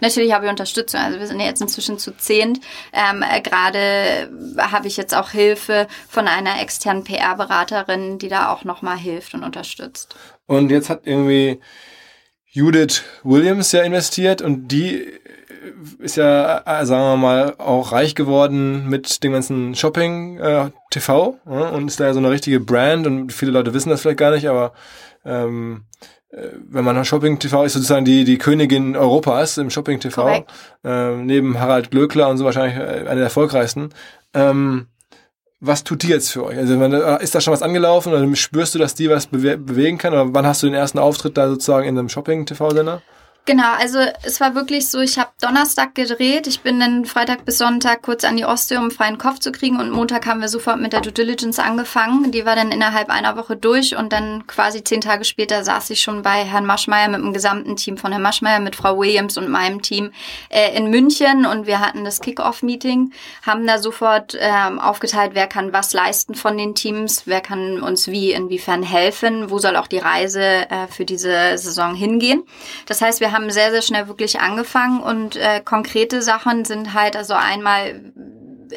Natürlich habe ich Unterstützung, also wir sind ja jetzt inzwischen zu zehnt. Ähm, äh, Gerade habe ich jetzt auch Hilfe von einer externen PR-Beraterin, die da auch nochmal hilft und unterstützt. und jetzt hat irgendwie Judith Williams ja investiert und die ist ja, äh, sagen wir mal, auch reich geworden mit dem ganzen Shopping äh, TV ja, und ist da ja so eine richtige Brand und viele Leute wissen das vielleicht gar nicht, aber ähm, äh, wenn man Shopping TV ist sozusagen die die Königin Europas im Shopping TV ähm, neben Harald Glöckler und so wahrscheinlich äh, eine der erfolgreichsten. Ähm, was tut die jetzt für euch? Also äh, ist da schon was angelaufen oder spürst du, dass die was bewe bewegen kann? Oder wann hast du den ersten Auftritt da sozusagen in einem Shopping-TV-Sender? Genau, also es war wirklich so, ich habe Donnerstag gedreht, ich bin dann Freitag bis Sonntag kurz an die Ostsee, um einen freien Kopf zu kriegen und Montag haben wir sofort mit der Due Diligence angefangen. Die war dann innerhalb einer Woche durch und dann quasi zehn Tage später saß ich schon bei Herrn Maschmeyer mit dem gesamten Team von Herrn Maschmeyer, mit Frau Williams und meinem Team äh, in München und wir hatten das Kick-Off-Meeting, haben da sofort ähm, aufgeteilt, wer kann was leisten von den Teams, wer kann uns wie, inwiefern helfen, wo soll auch die Reise äh, für diese Saison hingehen. Das heißt, wir haben sehr, sehr schnell wirklich angefangen und äh, konkrete Sachen sind halt also einmal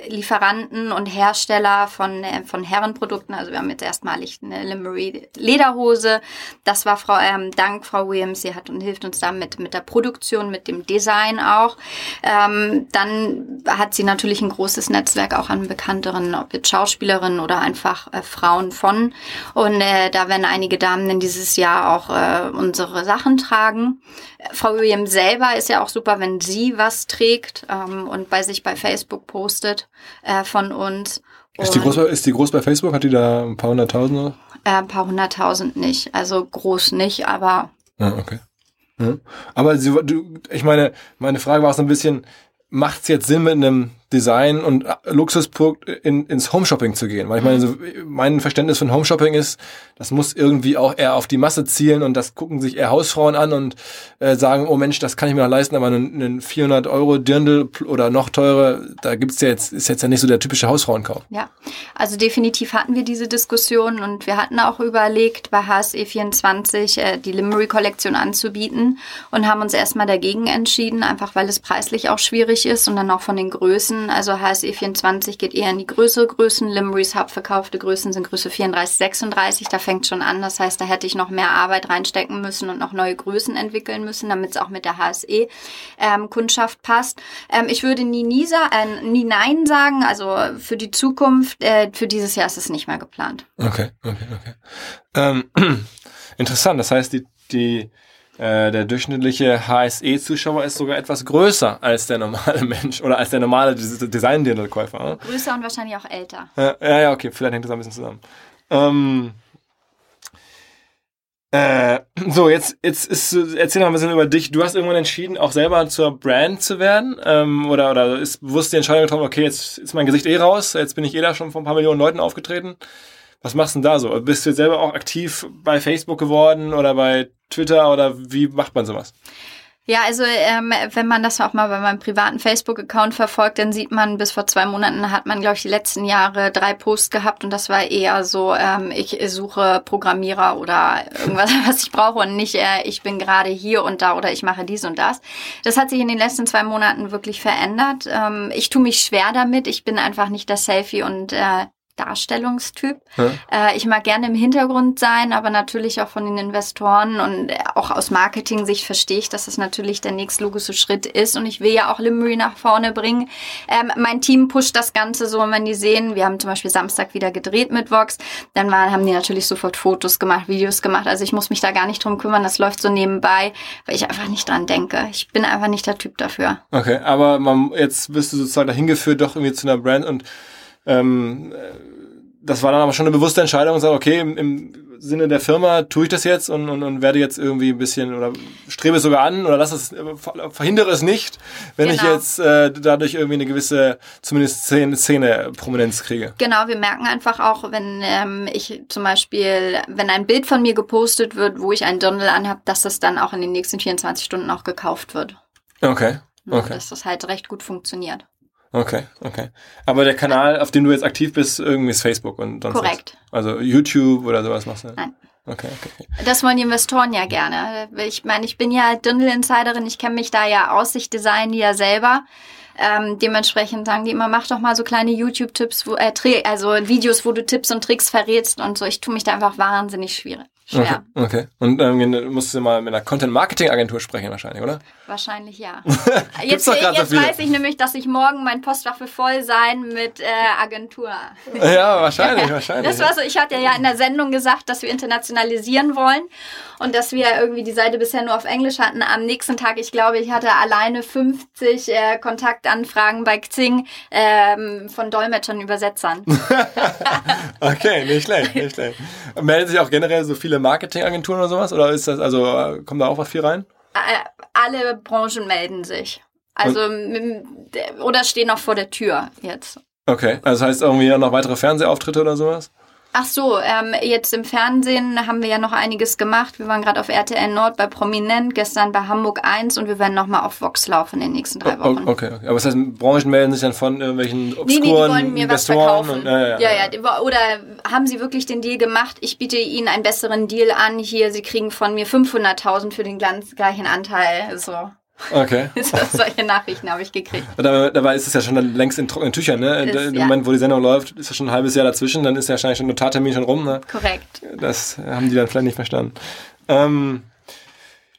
Lieferanten und Hersteller von, äh, von Herrenprodukten. Also wir haben jetzt erstmalig eine Limery Lederhose. Das war Frau, ähm, dank Frau Williams. Sie hat und hilft uns damit mit der Produktion, mit dem Design auch. Ähm, dann hat sie natürlich ein großes Netzwerk auch an bekannteren, ob jetzt Schauspielerinnen oder einfach äh, Frauen von. Und äh, da werden einige Damen in dieses Jahr auch äh, unsere Sachen tragen. Frau Williams selber ist ja auch super, wenn sie was trägt ähm, und bei sich bei Facebook postet äh, von uns. Ist die, groß bei, ist die groß bei Facebook? Hat die da ein paar hunderttausend? oder? äh, ein paar hunderttausend nicht. Also groß nicht, aber Ja, okay. Ja. Aber sie, du, ich meine, meine Frage war auch so ein bisschen, macht es jetzt Sinn, mit einem Design und Luxusprodukt in, ins Homeshopping zu gehen. Weil ich meine, so, mein Verständnis von Homeshopping ist, das muss irgendwie auch eher auf die Masse zielen und das gucken sich eher Hausfrauen an und äh, sagen, oh Mensch, das kann ich mir noch leisten, aber einen, einen 400 Euro Dirndl oder noch teure, da gibt's ja jetzt, ist jetzt ja nicht so der typische Hausfrauenkauf. Ja, also definitiv hatten wir diese Diskussion und wir hatten auch überlegt, bei HSE24 äh, die Limery-Kollektion anzubieten und haben uns erstmal dagegen entschieden, einfach weil es preislich auch schwierig ist und dann auch von den Größen. Also HSE24 geht eher in die größere Größen. Limerys hauptverkaufte Größen sind Größe 34, 36. Da fängt schon an. Das heißt, da hätte ich noch mehr Arbeit reinstecken müssen und noch neue Größen entwickeln müssen, damit es auch mit der HSE-Kundschaft ähm, passt. Ähm, ich würde nie, nie, äh, nie Nein sagen. Also für die Zukunft, äh, für dieses Jahr ist es nicht mehr geplant. Okay, okay, okay. Ähm, interessant. Das heißt, die, die äh, der durchschnittliche HSE-Zuschauer ist sogar etwas größer als der normale Mensch oder als der normale Design-Dirndl-Käufer. Ne? Größer und wahrscheinlich auch älter. Ja, ja, okay, vielleicht hängt das ein bisschen zusammen. Ähm, äh, so, jetzt, jetzt ist, erzähl noch ein bisschen über dich. Du hast irgendwann entschieden, auch selber zur Brand zu werden, ähm, oder, oder ist bewusst die Entscheidung getroffen, okay, jetzt ist mein Gesicht eh raus, jetzt bin ich eh da schon von ein paar Millionen Leuten aufgetreten. Was machst du denn da so? Bist du jetzt selber auch aktiv bei Facebook geworden oder bei Twitter oder wie macht man sowas? Ja, also ähm, wenn man das auch mal bei meinem privaten Facebook-Account verfolgt, dann sieht man, bis vor zwei Monaten hat man, glaube ich, die letzten Jahre drei Posts gehabt und das war eher so, ähm, ich suche Programmierer oder irgendwas, was ich brauche und nicht, äh, ich bin gerade hier und da oder ich mache dies und das. Das hat sich in den letzten zwei Monaten wirklich verändert. Ähm, ich tue mich schwer damit. Ich bin einfach nicht das Selfie und äh, Darstellungstyp. Ja. Äh, ich mag gerne im Hintergrund sein, aber natürlich auch von den Investoren und auch aus Marketing-Sicht verstehe ich, dass das natürlich der nächstlogische Schritt ist und ich will ja auch Limery nach vorne bringen. Ähm, mein Team pusht das Ganze so, wenn die sehen, wir haben zum Beispiel Samstag wieder gedreht mit Vox, dann waren, haben die natürlich sofort Fotos gemacht, Videos gemacht. Also ich muss mich da gar nicht drum kümmern, das läuft so nebenbei, weil ich einfach nicht dran denke. Ich bin einfach nicht der Typ dafür. Okay, aber man, jetzt bist du sozusagen dahin geführt, doch irgendwie zu einer Brand und ähm, das war dann aber schon eine bewusste Entscheidung und sage, okay, im, im Sinne der Firma tue ich das jetzt und, und, und werde jetzt irgendwie ein bisschen oder strebe es sogar an oder lass es, verhindere es nicht, wenn genau. ich jetzt äh, dadurch irgendwie eine gewisse, zumindest Szene, Szene Prominenz kriege. Genau, wir merken einfach auch, wenn ähm, ich zum Beispiel, wenn ein Bild von mir gepostet wird, wo ich einen Dirndl anhab, dass das dann auch in den nächsten 24 Stunden auch gekauft wird. Okay. Okay. Dass das halt recht gut funktioniert. Okay, okay. Aber der Kanal, auf dem du jetzt aktiv bist, irgendwie ist Facebook und sonst Korrekt. Was. Also YouTube oder sowas machst du? Nein. Okay, okay, okay. Das wollen die Investoren ja gerne. Ich meine, ich bin ja Dindel-Insiderin, ich kenne mich da ja aus, ich design die ja selber. Ähm, dementsprechend sagen die immer, mach doch mal so kleine YouTube-Tipps, äh, also Videos, wo du Tipps und Tricks verrätst und so. Ich tue mich da einfach wahnsinnig schwierig. Schwer. Okay, okay. Und ähm, musst du mal mit einer Content-Marketing-Agentur sprechen wahrscheinlich, oder? Wahrscheinlich ja. jetzt jetzt so weiß ich nämlich, dass ich morgen mein Postfach will voll sein mit äh, Agentur. Ja, wahrscheinlich, wahrscheinlich. Das war so, ich hatte ja in der Sendung gesagt, dass wir internationalisieren wollen und dass wir irgendwie die Seite bisher nur auf Englisch hatten. Am nächsten Tag, ich glaube, ich hatte alleine 50 äh, Kontaktanfragen bei Xing ähm, von Dolmetschern, Übersetzern. okay, nicht schlecht, nicht schlecht. Melden sich auch generell so viele Marketingagenturen oder sowas? Oder ist das, also kommt da auch was viel rein? Alle Branchen melden sich. Also, oder stehen noch vor der Tür jetzt. Okay, also das heißt irgendwie noch weitere Fernsehauftritte oder sowas? Ach so, ähm, jetzt im Fernsehen haben wir ja noch einiges gemacht. Wir waren gerade auf RTL Nord bei Prominent, gestern bei Hamburg 1 und wir werden nochmal auf Vox laufen in den nächsten drei Wochen. Oh, okay, okay, aber das heißt, Branchen melden sich dann von irgendwelchen obskuren nee, nee, die wollen mir was verkaufen. Und, ja, ja, ja, ja, Oder haben sie wirklich den Deal gemacht? Ich biete ihnen einen besseren Deal an. Hier, sie kriegen von mir 500.000 für den ganz gleichen Anteil. So. Okay. Solche Nachrichten habe ich gekriegt. Dabei, dabei ist es ja schon längst in trockenen Tüchern, ne? Ist, Im ja. Moment, wo die Sendung läuft, ist ja schon ein halbes Jahr dazwischen, dann ist ja wahrscheinlich schon Notartermin schon rum, ne? Korrekt. Das haben die dann vielleicht nicht verstanden. Ähm,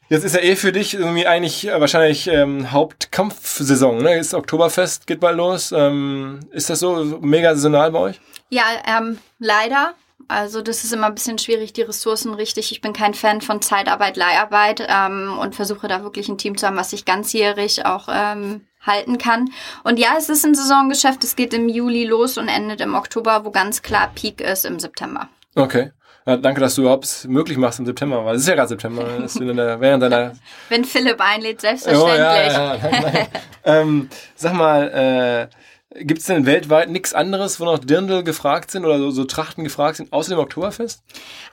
jetzt ist ja eh für dich irgendwie eigentlich äh, wahrscheinlich ähm, Hauptkampfsaison, ne? Jetzt Oktoberfest geht bald los. Ähm, ist das so mega saisonal bei euch? Ja, ähm, leider. Also das ist immer ein bisschen schwierig, die Ressourcen richtig. Ich bin kein Fan von Zeitarbeit, Leiharbeit ähm, und versuche da wirklich ein Team zu haben, was sich ganzjährig auch ähm, halten kann. Und ja, es ist ein Saisongeschäft. Es geht im Juli los und endet im Oktober, wo ganz klar Peak ist im September. Okay. Ja, danke, dass du überhaupt möglich machst im September, weil es ist ja gerade September. Der, während deiner Wenn Philipp einlädt, selbstverständlich. Oh, ja, ja, ähm, sag mal, äh, Gibt es denn weltweit nichts anderes, wo noch Dirndl gefragt sind oder so, so Trachten gefragt sind, außer dem Oktoberfest?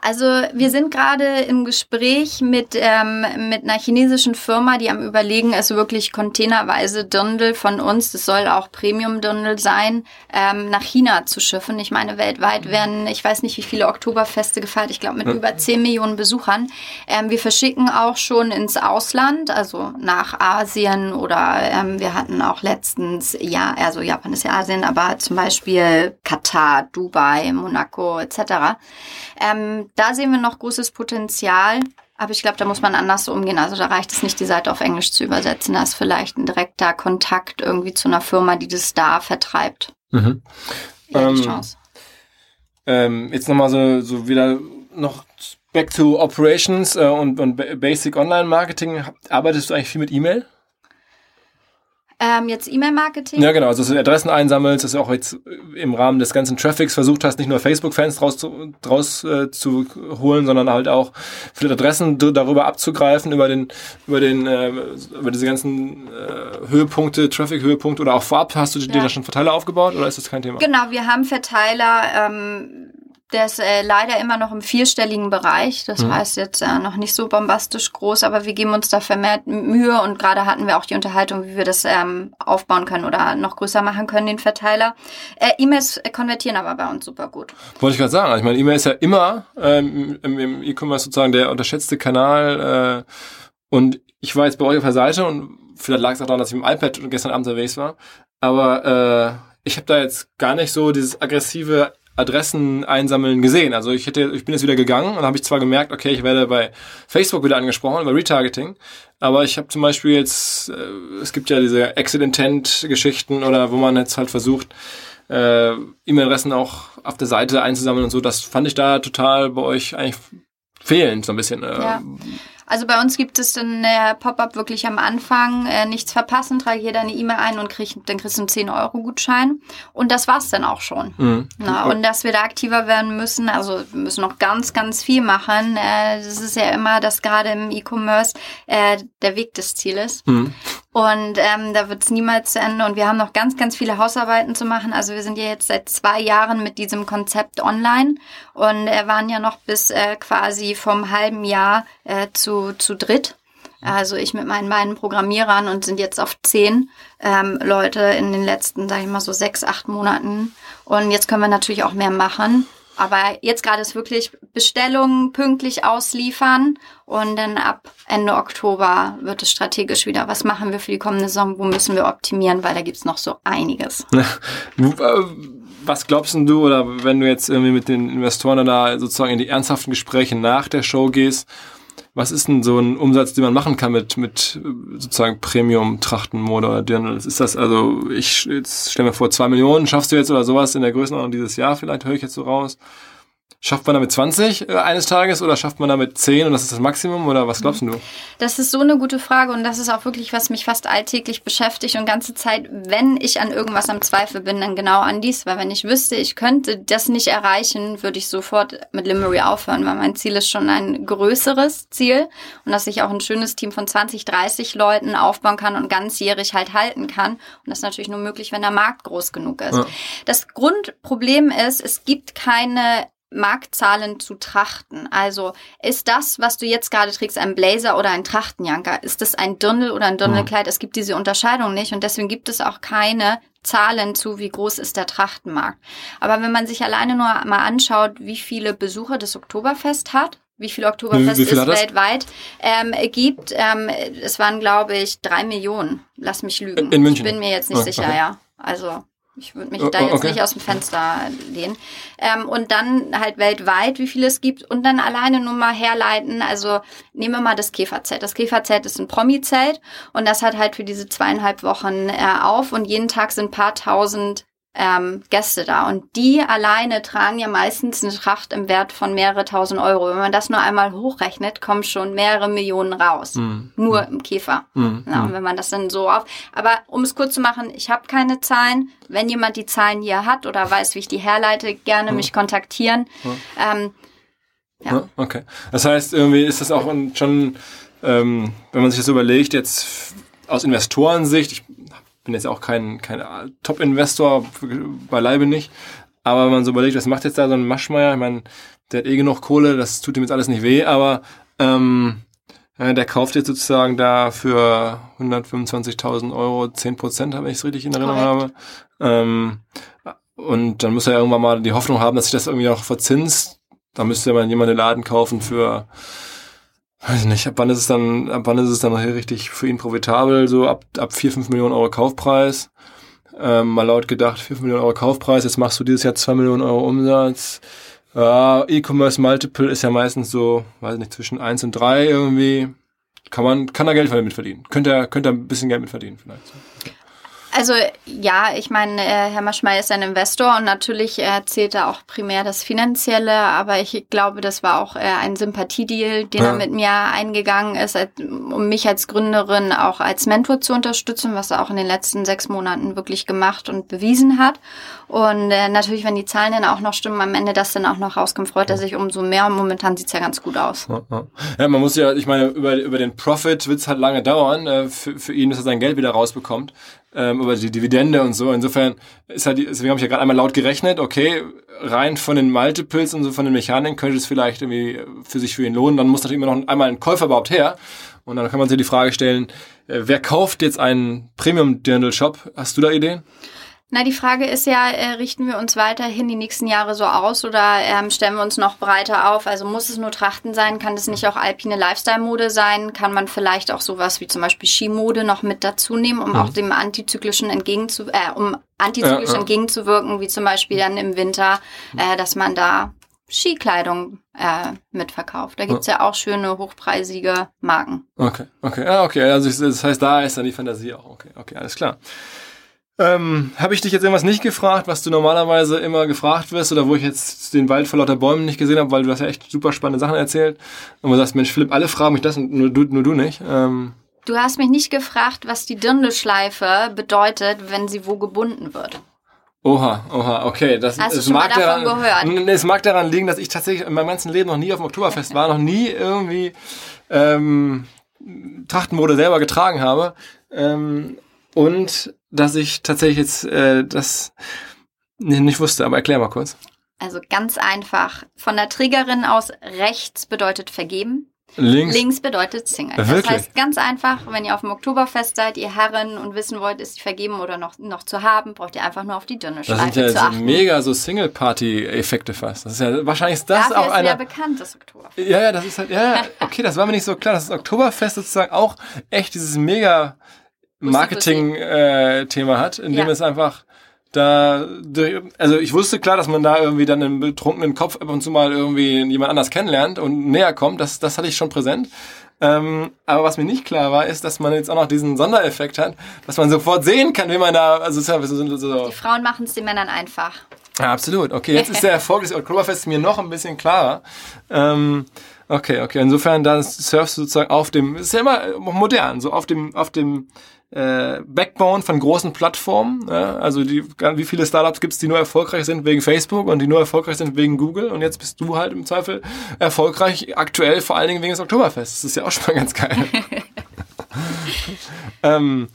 Also wir sind gerade im Gespräch mit, ähm, mit einer chinesischen Firma, die am überlegen, es wirklich containerweise Dirndl von uns, das soll auch Premium-Dirndl sein, ähm, nach China zu schiffen. Ich meine, weltweit werden, ich weiß nicht, wie viele Oktoberfeste gefeiert, ich glaube mit ja. über 10 Millionen Besuchern. Ähm, wir verschicken auch schon ins Ausland, also nach Asien oder ähm, wir hatten auch letztens, ja, also Japan ist ja Asien, aber zum Beispiel Katar, Dubai, Monaco etc. Ähm, da sehen wir noch großes Potenzial. Aber ich glaube, da muss man anders umgehen. Also da reicht es nicht, die Seite auf Englisch zu übersetzen. Da ist vielleicht ein direkter Kontakt irgendwie zu einer Firma, die das da vertreibt. Mhm. Ja, die ähm, Chance. Ähm, jetzt nochmal so, so wieder noch back to Operations äh, und, und Basic Online Marketing. Arbeitest du eigentlich viel mit E-Mail? Ähm, jetzt E-Mail-Marketing? Ja, genau. Also, dass du Adressen einsammelst, dass du auch jetzt im Rahmen des ganzen Traffics versucht hast, nicht nur Facebook-Fans draus, zu, draus äh, zu holen, sondern halt auch viele Adressen darüber abzugreifen, über den, über den, äh, über diese ganzen äh, Höhepunkte, Traffic-Höhepunkte oder auch vorab hast du dir da schon Verteiler aufgebaut oder ist das kein Thema? Genau, wir haben Verteiler, ähm, der ist äh, leider immer noch im vierstelligen Bereich. Das mhm. heißt jetzt äh, noch nicht so bombastisch groß, aber wir geben uns da vermehrt Mühe und gerade hatten wir auch die Unterhaltung, wie wir das ähm, aufbauen können oder noch größer machen können, den Verteiler. Äh, E-Mails konvertieren aber bei uns super gut. Wollte ich gerade sagen. Ich meine, E-Mail ist ja immer ähm, im, im E-Commerce sozusagen der unterschätzte Kanal. Äh, und ich war jetzt bei euch auf der Seite und vielleicht lag es auch daran, dass ich mit dem iPad gestern Abend unterwegs war. Aber äh, ich habe da jetzt gar nicht so dieses aggressive Adressen einsammeln gesehen. Also ich hätte, ich bin jetzt wieder gegangen und habe ich zwar gemerkt, okay, ich werde bei Facebook wieder angesprochen über Retargeting, aber ich habe zum Beispiel jetzt, äh, es gibt ja diese Exit Intent Geschichten oder wo man jetzt halt versucht, äh, E-Mail-Adressen auch auf der Seite einzusammeln und so. Das fand ich da total bei euch eigentlich fehlend so ein bisschen. Äh, ja. Also bei uns gibt es dann äh, Pop-up wirklich am Anfang, äh, nichts verpassen, trage hier deine E-Mail ein und krieg, dann kriegst du einen 10-Euro-Gutschein. Und das war's dann auch schon. Mhm. Na, und dass wir da aktiver werden müssen, also wir müssen noch ganz, ganz viel machen. Äh, das ist ja immer, dass gerade im E-Commerce äh, der Weg des Zieles. Mhm. Und ähm, da wird es niemals zu Ende. Und wir haben noch ganz, ganz viele Hausarbeiten zu machen. Also wir sind ja jetzt seit zwei Jahren mit diesem Konzept online und äh, waren ja noch bis äh, quasi vom halben Jahr äh, zu, zu dritt. Also ich mit meinen beiden Programmierern und sind jetzt auf zehn ähm, Leute in den letzten, sage ich mal so sechs, acht Monaten. Und jetzt können wir natürlich auch mehr machen. Aber jetzt gerade ist wirklich Bestellungen pünktlich ausliefern und dann ab Ende Oktober wird es strategisch wieder. Was machen wir für die kommende Saison? Wo müssen wir optimieren? Weil da gibt's noch so einiges. Was glaubst du, oder wenn du jetzt irgendwie mit den Investoren da sozusagen in die ernsthaften Gespräche nach der Show gehst, was ist denn so ein Umsatz, den man machen kann mit, mit sozusagen Premium-Trachtenmode oder Dirndl? Ist das also, ich jetzt stell mir vor, zwei Millionen schaffst du jetzt oder sowas in der Größenordnung dieses Jahr, vielleicht höre ich jetzt so raus. Schafft man damit 20 äh, eines Tages oder schafft man damit 10 und das ist das Maximum oder was glaubst du? Das ist so eine gute Frage und das ist auch wirklich, was mich fast alltäglich beschäftigt und ganze Zeit, wenn ich an irgendwas am Zweifel bin, dann genau an dies, weil wenn ich wüsste, ich könnte das nicht erreichen, würde ich sofort mit Limery aufhören, weil mein Ziel ist schon ein größeres Ziel und dass ich auch ein schönes Team von 20, 30 Leuten aufbauen kann und ganzjährig halt halten kann und das ist natürlich nur möglich, wenn der Markt groß genug ist. Ja. Das Grundproblem ist, es gibt keine Marktzahlen zu trachten. Also ist das, was du jetzt gerade trägst, ein Blazer oder ein Trachtenjanker? Ist das ein Dirndl oder ein Dirndlkleid? Mhm. Es gibt diese Unterscheidung nicht und deswegen gibt es auch keine Zahlen zu, wie groß ist der Trachtenmarkt. Aber wenn man sich alleine nur mal anschaut, wie viele Besucher das Oktoberfest hat, wie viel Oktoberfest wie, viel es weltweit ähm, gibt, ähm, es waren, glaube ich, drei Millionen. Lass mich lügen. In München? Ich bin mir jetzt nicht oh, sicher, okay. ja. Also ich würde mich da jetzt okay. nicht aus dem Fenster lehnen. Ähm, und dann halt weltweit, wie viele es gibt. Und dann alleine nur mal herleiten. Also nehmen wir mal das Käferzelt. Das Käferzelt ist ein Promi-Zelt. Und das hat halt für diese zweieinhalb Wochen äh, auf. Und jeden Tag sind paar tausend ähm, Gäste da. Und die alleine tragen ja meistens eine Tracht im Wert von mehrere tausend Euro. Wenn man das nur einmal hochrechnet, kommen schon mehrere Millionen raus. Mm. Nur mm. im Käfer. Mm. Ja, und wenn man das dann so auf. Aber um es kurz zu machen, ich habe keine Zahlen. Wenn jemand die Zahlen hier hat oder weiß, wie ich die herleite, gerne mich kontaktieren. Ähm, ja. Okay. Das heißt, irgendwie ist das auch schon, ähm, wenn man sich das überlegt, jetzt aus Investorensicht, ich bin jetzt auch kein, kein Top-Investor, beileibe nicht. Aber wenn man so überlegt, was macht jetzt da so ein Maschmeier? Ich meine, der hat eh genug Kohle, das tut ihm jetzt alles nicht weh, aber ähm, der kauft jetzt sozusagen da für 125.000 Euro 10 Prozent, wenn ich es richtig in Erinnerung habe. Ähm, und dann muss er irgendwann mal die Hoffnung haben, dass sich das irgendwie auch verzinst. Da müsste man jemand den Laden kaufen für, weiß ich nicht, ab wann ist es dann, ab wann ist es dann richtig für ihn profitabel, so ab, ab 4, 5 Millionen Euro Kaufpreis. Ähm, mal laut gedacht, 4, 5 Millionen Euro Kaufpreis, jetzt machst du dieses Jahr 2 Millionen Euro Umsatz. Ja, E-Commerce Multiple ist ja meistens so, weiß nicht, zwischen 1 und 3 irgendwie. Kann man, kann er Geld mit verdienen. Könnte er, könnte er ein bisschen Geld mit verdienen vielleicht. Also ja, ich meine, äh, Herr Maschmeyer ist ein Investor und natürlich äh, zählt da auch primär das Finanzielle, aber ich glaube, das war auch äh, ein Sympathiedeal, den ja. er mit mir eingegangen ist, um mich als Gründerin auch als Mentor zu unterstützen, was er auch in den letzten sechs Monaten wirklich gemacht und bewiesen hat. Und äh, natürlich, wenn die Zahlen dann auch noch stimmen, am Ende das dann auch noch rauskommt, freut er sich umso mehr. Und momentan sieht's ja ganz gut aus. Ja, man muss ja, ich meine, über, über den Profit wird's halt lange dauern, äh, für, für ihn, dass er sein Geld wieder rausbekommt ähm, über die Dividende und so. Insofern ist halt, deswegen habe ich ja gerade einmal laut gerechnet, okay, rein von den Multiples und so von den Mechaniken könnte es vielleicht irgendwie für sich für ihn lohnen. Dann muss natürlich immer noch einmal ein Käufer überhaupt her. Und dann kann man sich die Frage stellen, äh, wer kauft jetzt einen Premium-Dirndl-Shop? Hast du da Ideen? Na, die Frage ist ja, äh, richten wir uns weiterhin die nächsten Jahre so aus oder ähm, stellen wir uns noch breiter auf? Also muss es nur Trachten sein? Kann es nicht auch alpine Lifestyle-Mode sein? Kann man vielleicht auch sowas wie zum Beispiel Skimode noch mit dazu nehmen, um mhm. auch dem antizyklischen entgegenzu äh, um antizyklisch ja, ja. entgegenzuwirken, wie zum Beispiel dann im Winter, äh, dass man da Skikleidung äh, mitverkauft. Da gibt's ja. ja auch schöne, hochpreisige Marken. Okay, okay, ah, okay. Also das heißt, da ist dann die Fantasie auch. Okay, okay, alles klar. Ähm, Habe ich dich jetzt irgendwas nicht gefragt, was du normalerweise immer gefragt wirst oder wo ich jetzt den Wald vor lauter Bäumen nicht gesehen habe, weil du hast ja echt super spannende Sachen erzählt und du sagst, Mensch, Philipp, alle fragen mich das und nur du, nur du nicht. Ähm, du hast mich nicht gefragt, was die Dirndlschleife bedeutet, wenn sie wo gebunden wird. Oha, oha, okay. Das, Hast du schon mag mal davon daran, gehört? Es mag daran liegen, dass ich tatsächlich in meinem ganzen Leben noch nie auf dem Oktoberfest war, noch nie irgendwie ähm, Trachtenmode selber getragen habe. Ähm, und dass ich tatsächlich jetzt äh, das nicht wusste, aber erklär mal kurz. Also ganz einfach. Von der Triggerin aus rechts bedeutet vergeben. Links, Links bedeutet Single. Wirklich? Das heißt ganz einfach, wenn ihr auf dem Oktoberfest seid, ihr Herren und wissen wollt, ist sie vergeben oder noch, noch zu haben, braucht ihr einfach nur auf die dünne Schleife Das sind ja zu achten. mega so Single-Party-Effekte fast. Das ist ja wahrscheinlich ist das Dafür auch ist einer. ja bekannt, das Oktoberfest. Ja, ja, das ist halt, ja, okay, das war mir nicht so klar, dass das Oktoberfest sozusagen auch echt dieses mega Marketing-Thema äh, hat, indem ja. es einfach da, also ich wusste klar, dass man da irgendwie dann im betrunkenen Kopf ab und zu mal irgendwie jemand anders kennenlernt und näher kommt, das, das hatte ich schon präsent. Ähm, aber was mir nicht klar war, ist, dass man jetzt auch noch diesen Sondereffekt hat, dass man sofort sehen kann, wie man da, also so, so, so. Die Frauen machen es den Männern einfach. Ja, absolut. Okay, jetzt ist der Erfolg des Oktoberfests mir noch ein bisschen klarer. Ähm, okay, okay. Insofern, da surfst du sozusagen auf dem, ist ja immer modern, so auf dem, auf dem äh, Backbone von großen Plattformen. Ja? Also die, wie viele Startups gibt es, die nur erfolgreich sind wegen Facebook und die nur erfolgreich sind wegen Google und jetzt bist du halt im Zweifel erfolgreich aktuell vor allen Dingen wegen des Oktoberfests. Das ist ja auch schon mal ganz geil. ähm,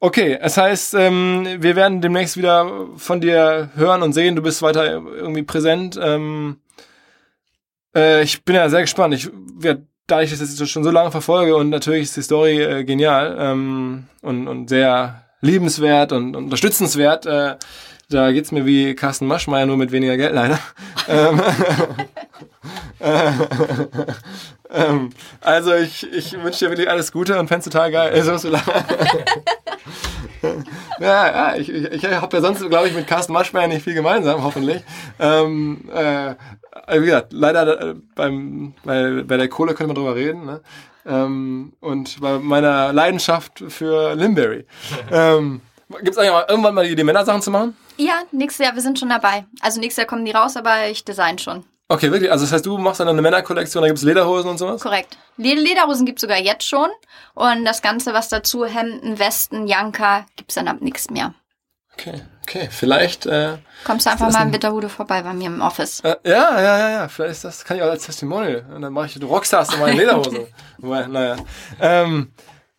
okay, es heißt, ähm, wir werden demnächst wieder von dir hören und sehen. Du bist weiter irgendwie präsent. Ähm, äh, ich bin ja sehr gespannt. Ich werde da ich das jetzt schon so lange verfolge und natürlich ist die Story äh, genial ähm, und, und sehr liebenswert und, und unterstützenswert. Äh, da geht's mir wie Carsten Maschmeyer, nur mit weniger Geld leider. ähm, äh, ähm, also ich, ich wünsche dir wirklich alles Gute und fände total geil. Also, so ja, ja, ich, ich, ich habe ja sonst, glaube ich, mit Carsten Maschmeyer nicht viel gemeinsam, hoffentlich. Ähm, äh, äh, wie gesagt, leider äh, beim, bei, bei der Kohle können wir drüber reden. Ne? Ähm, und bei meiner Leidenschaft für Limberry. ähm, Gibt es eigentlich auch irgendwann mal die Idee, Männersachen zu machen? Ja, nächstes Jahr, wir sind schon dabei. Also nächstes Jahr kommen die raus, aber ich design schon. Okay, wirklich? Also das heißt, du machst dann eine Männerkollektion, da gibt es Lederhosen und sowas? Korrekt. Lederhosen gibt es sogar jetzt schon. Und das Ganze, was dazu, Hemden, Westen, Janker, gibt es dann ab nichts mehr. Okay, okay, vielleicht. Äh, Kommst du einfach mal in Bitterhude vorbei bei mir im Office? Äh, ja, ja, ja, ja. Vielleicht ist das kann ich auch als Testimonial. Und dann mache ich du Rockstars in meine Lederhose. naja. Ähm,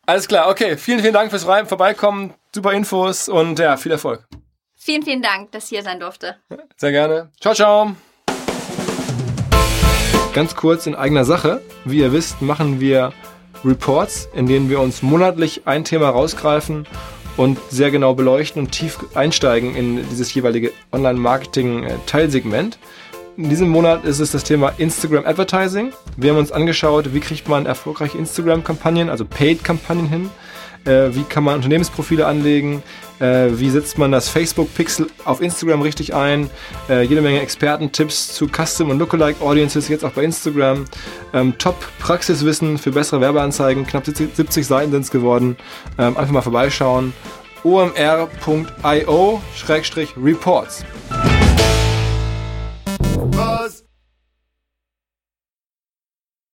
alles klar, okay. Vielen, vielen Dank fürs Vorbeikommen. super Infos und ja, viel Erfolg. Vielen, vielen Dank, dass ich hier sein durfte. Sehr gerne. Ciao, ciao. Ganz kurz in eigener Sache. Wie ihr wisst, machen wir Reports, in denen wir uns monatlich ein Thema rausgreifen und sehr genau beleuchten und tief einsteigen in dieses jeweilige Online-Marketing-Teilsegment. In diesem Monat ist es das Thema Instagram Advertising. Wir haben uns angeschaut, wie kriegt man erfolgreiche Instagram-Kampagnen, also Paid-Kampagnen hin äh, wie kann man Unternehmensprofile anlegen, äh, wie setzt man das Facebook-Pixel auf Instagram richtig ein, äh, jede Menge Expertentipps zu Custom- und Lookalike-Audiences, jetzt auch bei Instagram, ähm, Top-Praxiswissen für bessere Werbeanzeigen, knapp 70 Seiten sind es geworden, ähm, einfach mal vorbeischauen, omr.io-reports. Was?